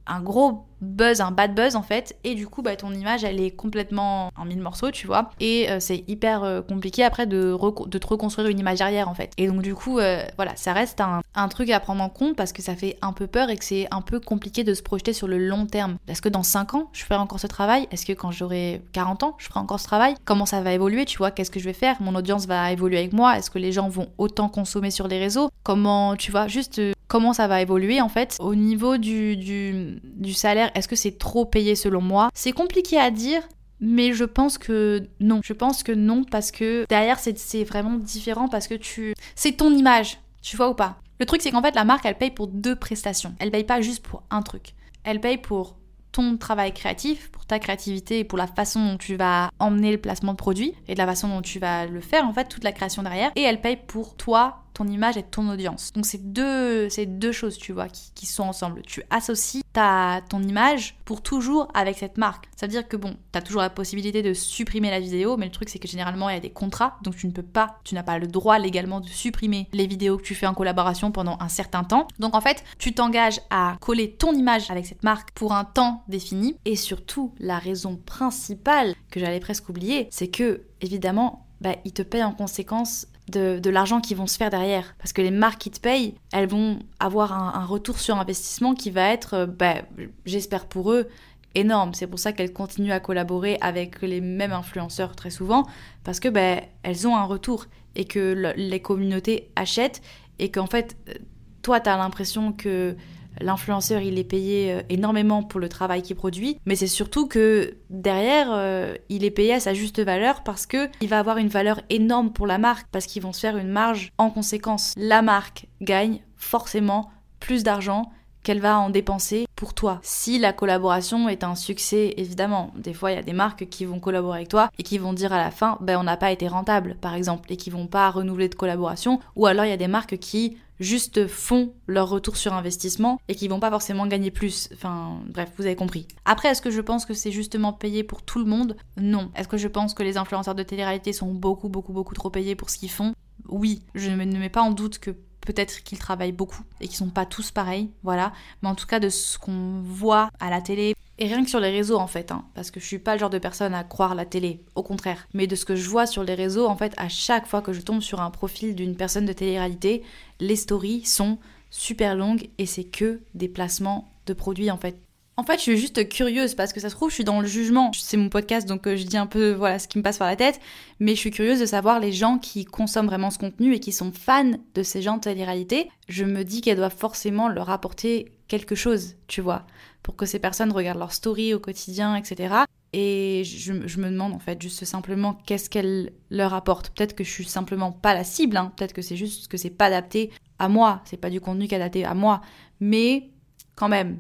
[SPEAKER 1] un gros buzz, un bad buzz en fait, et du coup bah ton image elle est complètement en mille morceaux tu vois, et euh, c'est hyper euh, compliqué après de, de te reconstruire une image arrière en fait. Et donc du coup euh, voilà, ça reste un, un, truc à prendre en compte parce que ça fait un peu peur et que c'est un peu compliqué de se projeter sur le long terme. Est-ce que dans 5 ans je ferai encore ce travail? Est-ce que quand j'aurai 40 ans je ferai encore ce travail? Comment ça va évoluer tu vois? Qu'est-ce que je vais faire? Mon audience va évoluer avec moi? Est-ce que les gens vont autant consommer sur les réseaux? Comment tu vois? Juste comment ça va évoluer en fait. Au niveau du, du, salaire, est-ce que c'est trop payé selon moi? C'est compliqué à dire, mais je pense que non. Je pense que non parce que derrière c'est vraiment différent parce que tu... C'est ton image, tu vois ou pas? Le truc c'est qu'en fait la marque elle paye pour deux prestations. Elle paye pas juste pour un truc. Elle paye pour ton travail créatif, pour ta créativité et pour la façon dont tu vas emmener le placement de produit et de la façon dont tu vas le faire en fait, toute la création derrière. Et elle paye pour toi, ton image et ton audience. Donc c'est deux, deux choses, tu vois, qui, sont ensemble. Tu associes ta, ton image pour toujours avec cette marque. Ça veut dire que bon, tu as toujours la possibilité de supprimer la vidéo, mais le truc c'est que généralement il y a des contrats, donc tu ne peux pas, tu n'as pas le droit légalement de supprimer les vidéos que tu fais en collaboration pendant un certain temps. Donc en fait, tu t'engages à coller ton image avec cette marque pour un temps défini. Et surtout, la raison principale que j'allais presque oublier, c'est que évidemment, bah, ils te payent en conséquence de, l'argent qui vont se faire derrière. Parce que les marques qui te payent, elles vont avoir un, retour sur investissement qui va être, euh, bah, j'espère pour eux, énorme. C'est pour ça qu'elles continuent à collaborer avec les mêmes influenceurs très souvent, parce que bah, elles ont un retour et que les communautés achètent et qu'en fait, euh, toi, tu as l'impression que l'influenceur il est payé euh, énormément pour le travail qu'il produit, mais c'est surtout que derrière euh, il est payé à sa juste valeur parce que il va avoir une valeur énorme pour la marque parce qu'ils vont se faire une marge en conséquence. La marque gagne forcément plus d'argent qu'elle va en dépenser pour toi. Si la collaboration est un succès, évidemment, des fois il y a des marques qui vont collaborer avec toi et qui vont dire à la fin, ben on n'a pas été rentable, par exemple, et qui vont pas renouveler de collaboration, ou alors il y a des marques qui juste font leur retour sur investissement et qui vont pas forcément gagner plus. Enfin, bref, vous avez compris. Après, est-ce que je pense que c'est justement payé pour tout le monde? Non. Est-ce que je pense que les influenceurs de télé-réalité sont beaucoup, beaucoup, beaucoup trop payés pour ce qu'ils font? Oui. Je ne mets pas en doute que peut-être qu'ils travaillent beaucoup et qu'ils sont pas tous pareils, voilà. Mais en tout cas, de ce qu'on voit à la télé, et rien que sur les réseaux en fait, hein, parce que je suis pas le genre de personne à croire la télé, au contraire. Mais de ce que je vois sur les réseaux, en fait, à chaque fois que je tombe sur un profil d'une personne de télé-réalité, les stories sont super longues et c'est que des placements de produits en fait. En fait, je suis juste curieuse parce que ça se trouve, je suis dans le jugement. C'est mon podcast, donc euh, je dis un peu voilà ce qui me passe par la tête. Mais je suis curieuse de savoir les gens qui consomment vraiment ce contenu et qui sont fans de ces gens de télé-réalité. Je me dis qu'elle doit forcément leur apporter quelque chose, tu vois, pour que ces personnes regardent leur story au quotidien, etc. Et je, me demande en fait juste simplement qu'est-ce qu'elle leur apporte. Peut-être que je suis simplement pas la cible, hein. peut-être que c'est juste que c'est pas adapté à moi, c'est pas du contenu qui est adapté à moi. Mais quand même,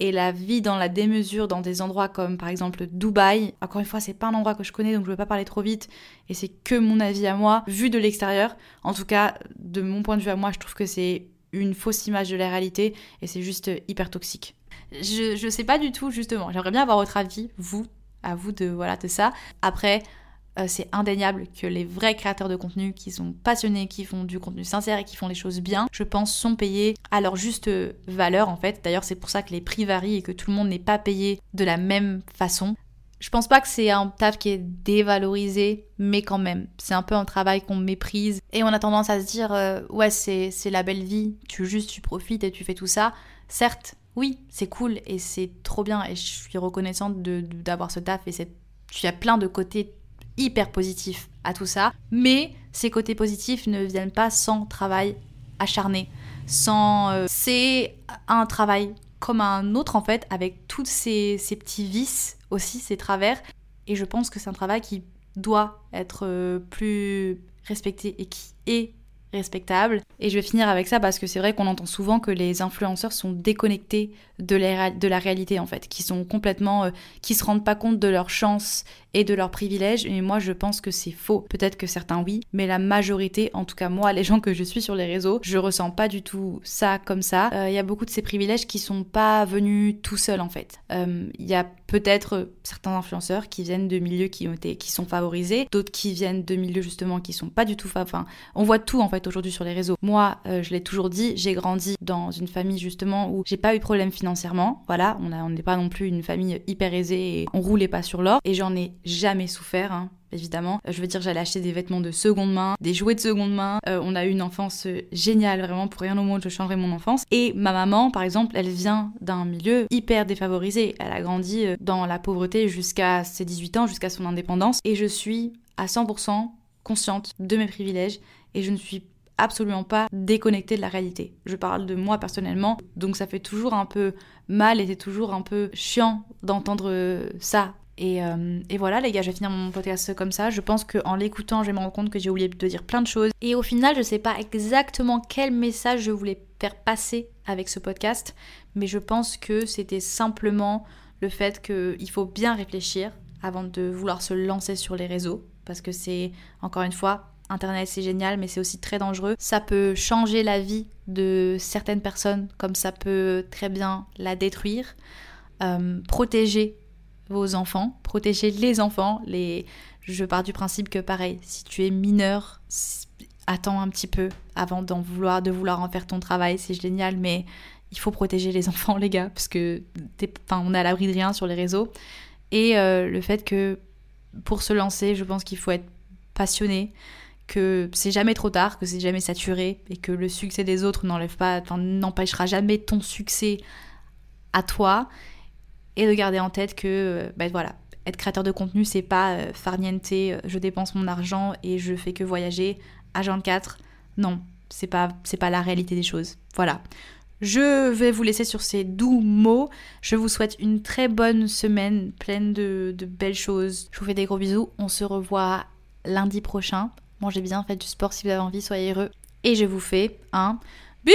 [SPEAKER 1] et la vie dans la démesure dans des endroits comme par exemple Dubaï. Encore une fois, c'est pas un endroit que je connais donc je veux pas parler trop vite et c'est que mon avis à moi, vu de l'extérieur. En tout cas, de mon point de vue à moi, je trouve que c'est une fausse image de la réalité et c'est juste hyper toxique. Je, je sais pas du tout justement, j'aimerais bien avoir votre avis, vous, à vous de voilà de ça. Après, euh, c'est indéniable que les vrais créateurs de contenu qui sont passionnés, qui font du contenu sincère et qui font les choses bien, je pense, sont payés à leur juste valeur en fait. D'ailleurs, c'est pour ça que les prix varient et que tout le monde n'est pas payé de la même façon. Je pense pas que c'est un taf qui est dévalorisé, mais quand même, c'est un peu un travail qu'on méprise et on a tendance à se dire euh, ouais c'est la belle vie, tu juste tu profites et tu fais tout ça. Certes, oui, c'est cool et c'est trop bien et je suis reconnaissante d'avoir ce taf et il y a plein de côtés hyper positif à tout ça, mais ces côtés positifs ne viennent pas sans travail acharné, sans... Euh, c'est un travail comme un autre en fait, avec tous ces, petits vices aussi, ces travers, et je pense que c'est un travail qui doit être euh, plus respecté et qui est respectable. Et je vais finir avec ça parce que c'est vrai qu'on entend souvent que les influenceurs sont déconnectés de la, de la réalité en fait, qui sont complètement, euh, qui se rendent pas compte de leur chance et de leurs privilèges. Et moi, je pense que c'est faux. Peut-être que certains oui, mais la majorité, en tout cas moi, les gens que je suis sur les réseaux, je ressens pas du tout ça comme ça. Euh, il y a beaucoup de ces privilèges qui sont pas venus tout seuls en fait. Euh, il y a peut-être certains influenceurs qui viennent de milieux qui ont été, qui sont favorisés, d'autres qui viennent de milieux justement qui sont pas du tout, enfin, on voit tout en fait aujourd'hui sur les réseaux. Moi, euh, je l'ai toujours dit, j'ai grandi dans une famille justement où j'ai pas eu de problème financièrement. Voilà, on n'est pas non plus une famille hyper aisée et on roulait pas sur l'or et j'en ai jamais souffert. Hein évidemment. Je veux dire, j'allais acheter des vêtements de seconde main, des jouets de seconde main. Euh, on a eu une enfance euh, géniale, vraiment, pour rien au monde, je changerais mon enfance. Et ma maman, par exemple, elle vient d'un milieu hyper défavorisé. Elle a grandi euh, dans la pauvreté jusqu'à ses 18 ans, jusqu'à son indépendance. Et je suis à 100% consciente de mes privilèges et je ne suis absolument pas déconnectée de la réalité. Je parle de moi personnellement, donc ça fait toujours un peu mal et c'est toujours un peu chiant d'entendre ça euh, et, voilà les gars, je vais finir mon podcast comme ça. Je pense qu'en l'écoutant, je vais me rendre compte que j'ai oublié de dire plein de choses. Et au final, je sais pas exactement quel message je voulais faire passer avec ce podcast, mais je pense que c'était simplement le fait qu'il faut bien réfléchir avant de vouloir se lancer sur les réseaux. Parce que c'est, encore une fois, Internet c'est génial, mais c'est aussi très dangereux. Ça peut changer la vie de certaines personnes, comme ça peut très bien la détruire. Euh, protéger vos enfants, protéger les enfants. Les... Je pars du principe que pareil, si tu es mineur, attends un petit peu avant d'en vouloir, de vouloir en faire ton travail, c'est génial, mais il faut protéger les enfants, les gars, parce que enfin, on est à l'abri de rien sur les réseaux. Et euh, le fait que pour se lancer, je pense qu'il faut être passionné, que c'est jamais trop tard, que c'est jamais saturé, et que le succès des autres n'enlève pas, n'empêchera jamais ton succès à toi et de garder en tête que, euh, ben voilà, être créateur de contenu, c'est pas euh, farniente, euh, je dépense mon argent et je fais que voyager à 24. Non, c'est pas, c'est pas la réalité des choses. Voilà. Je vais vous laisser sur ces doux mots. Je vous souhaite une très bonne semaine pleine de, de belles choses. Je vous fais des gros bisous. On se revoit lundi prochain. Mangez bien, faites du sport si vous avez envie, soyez heureux. Et je vous fais un bisou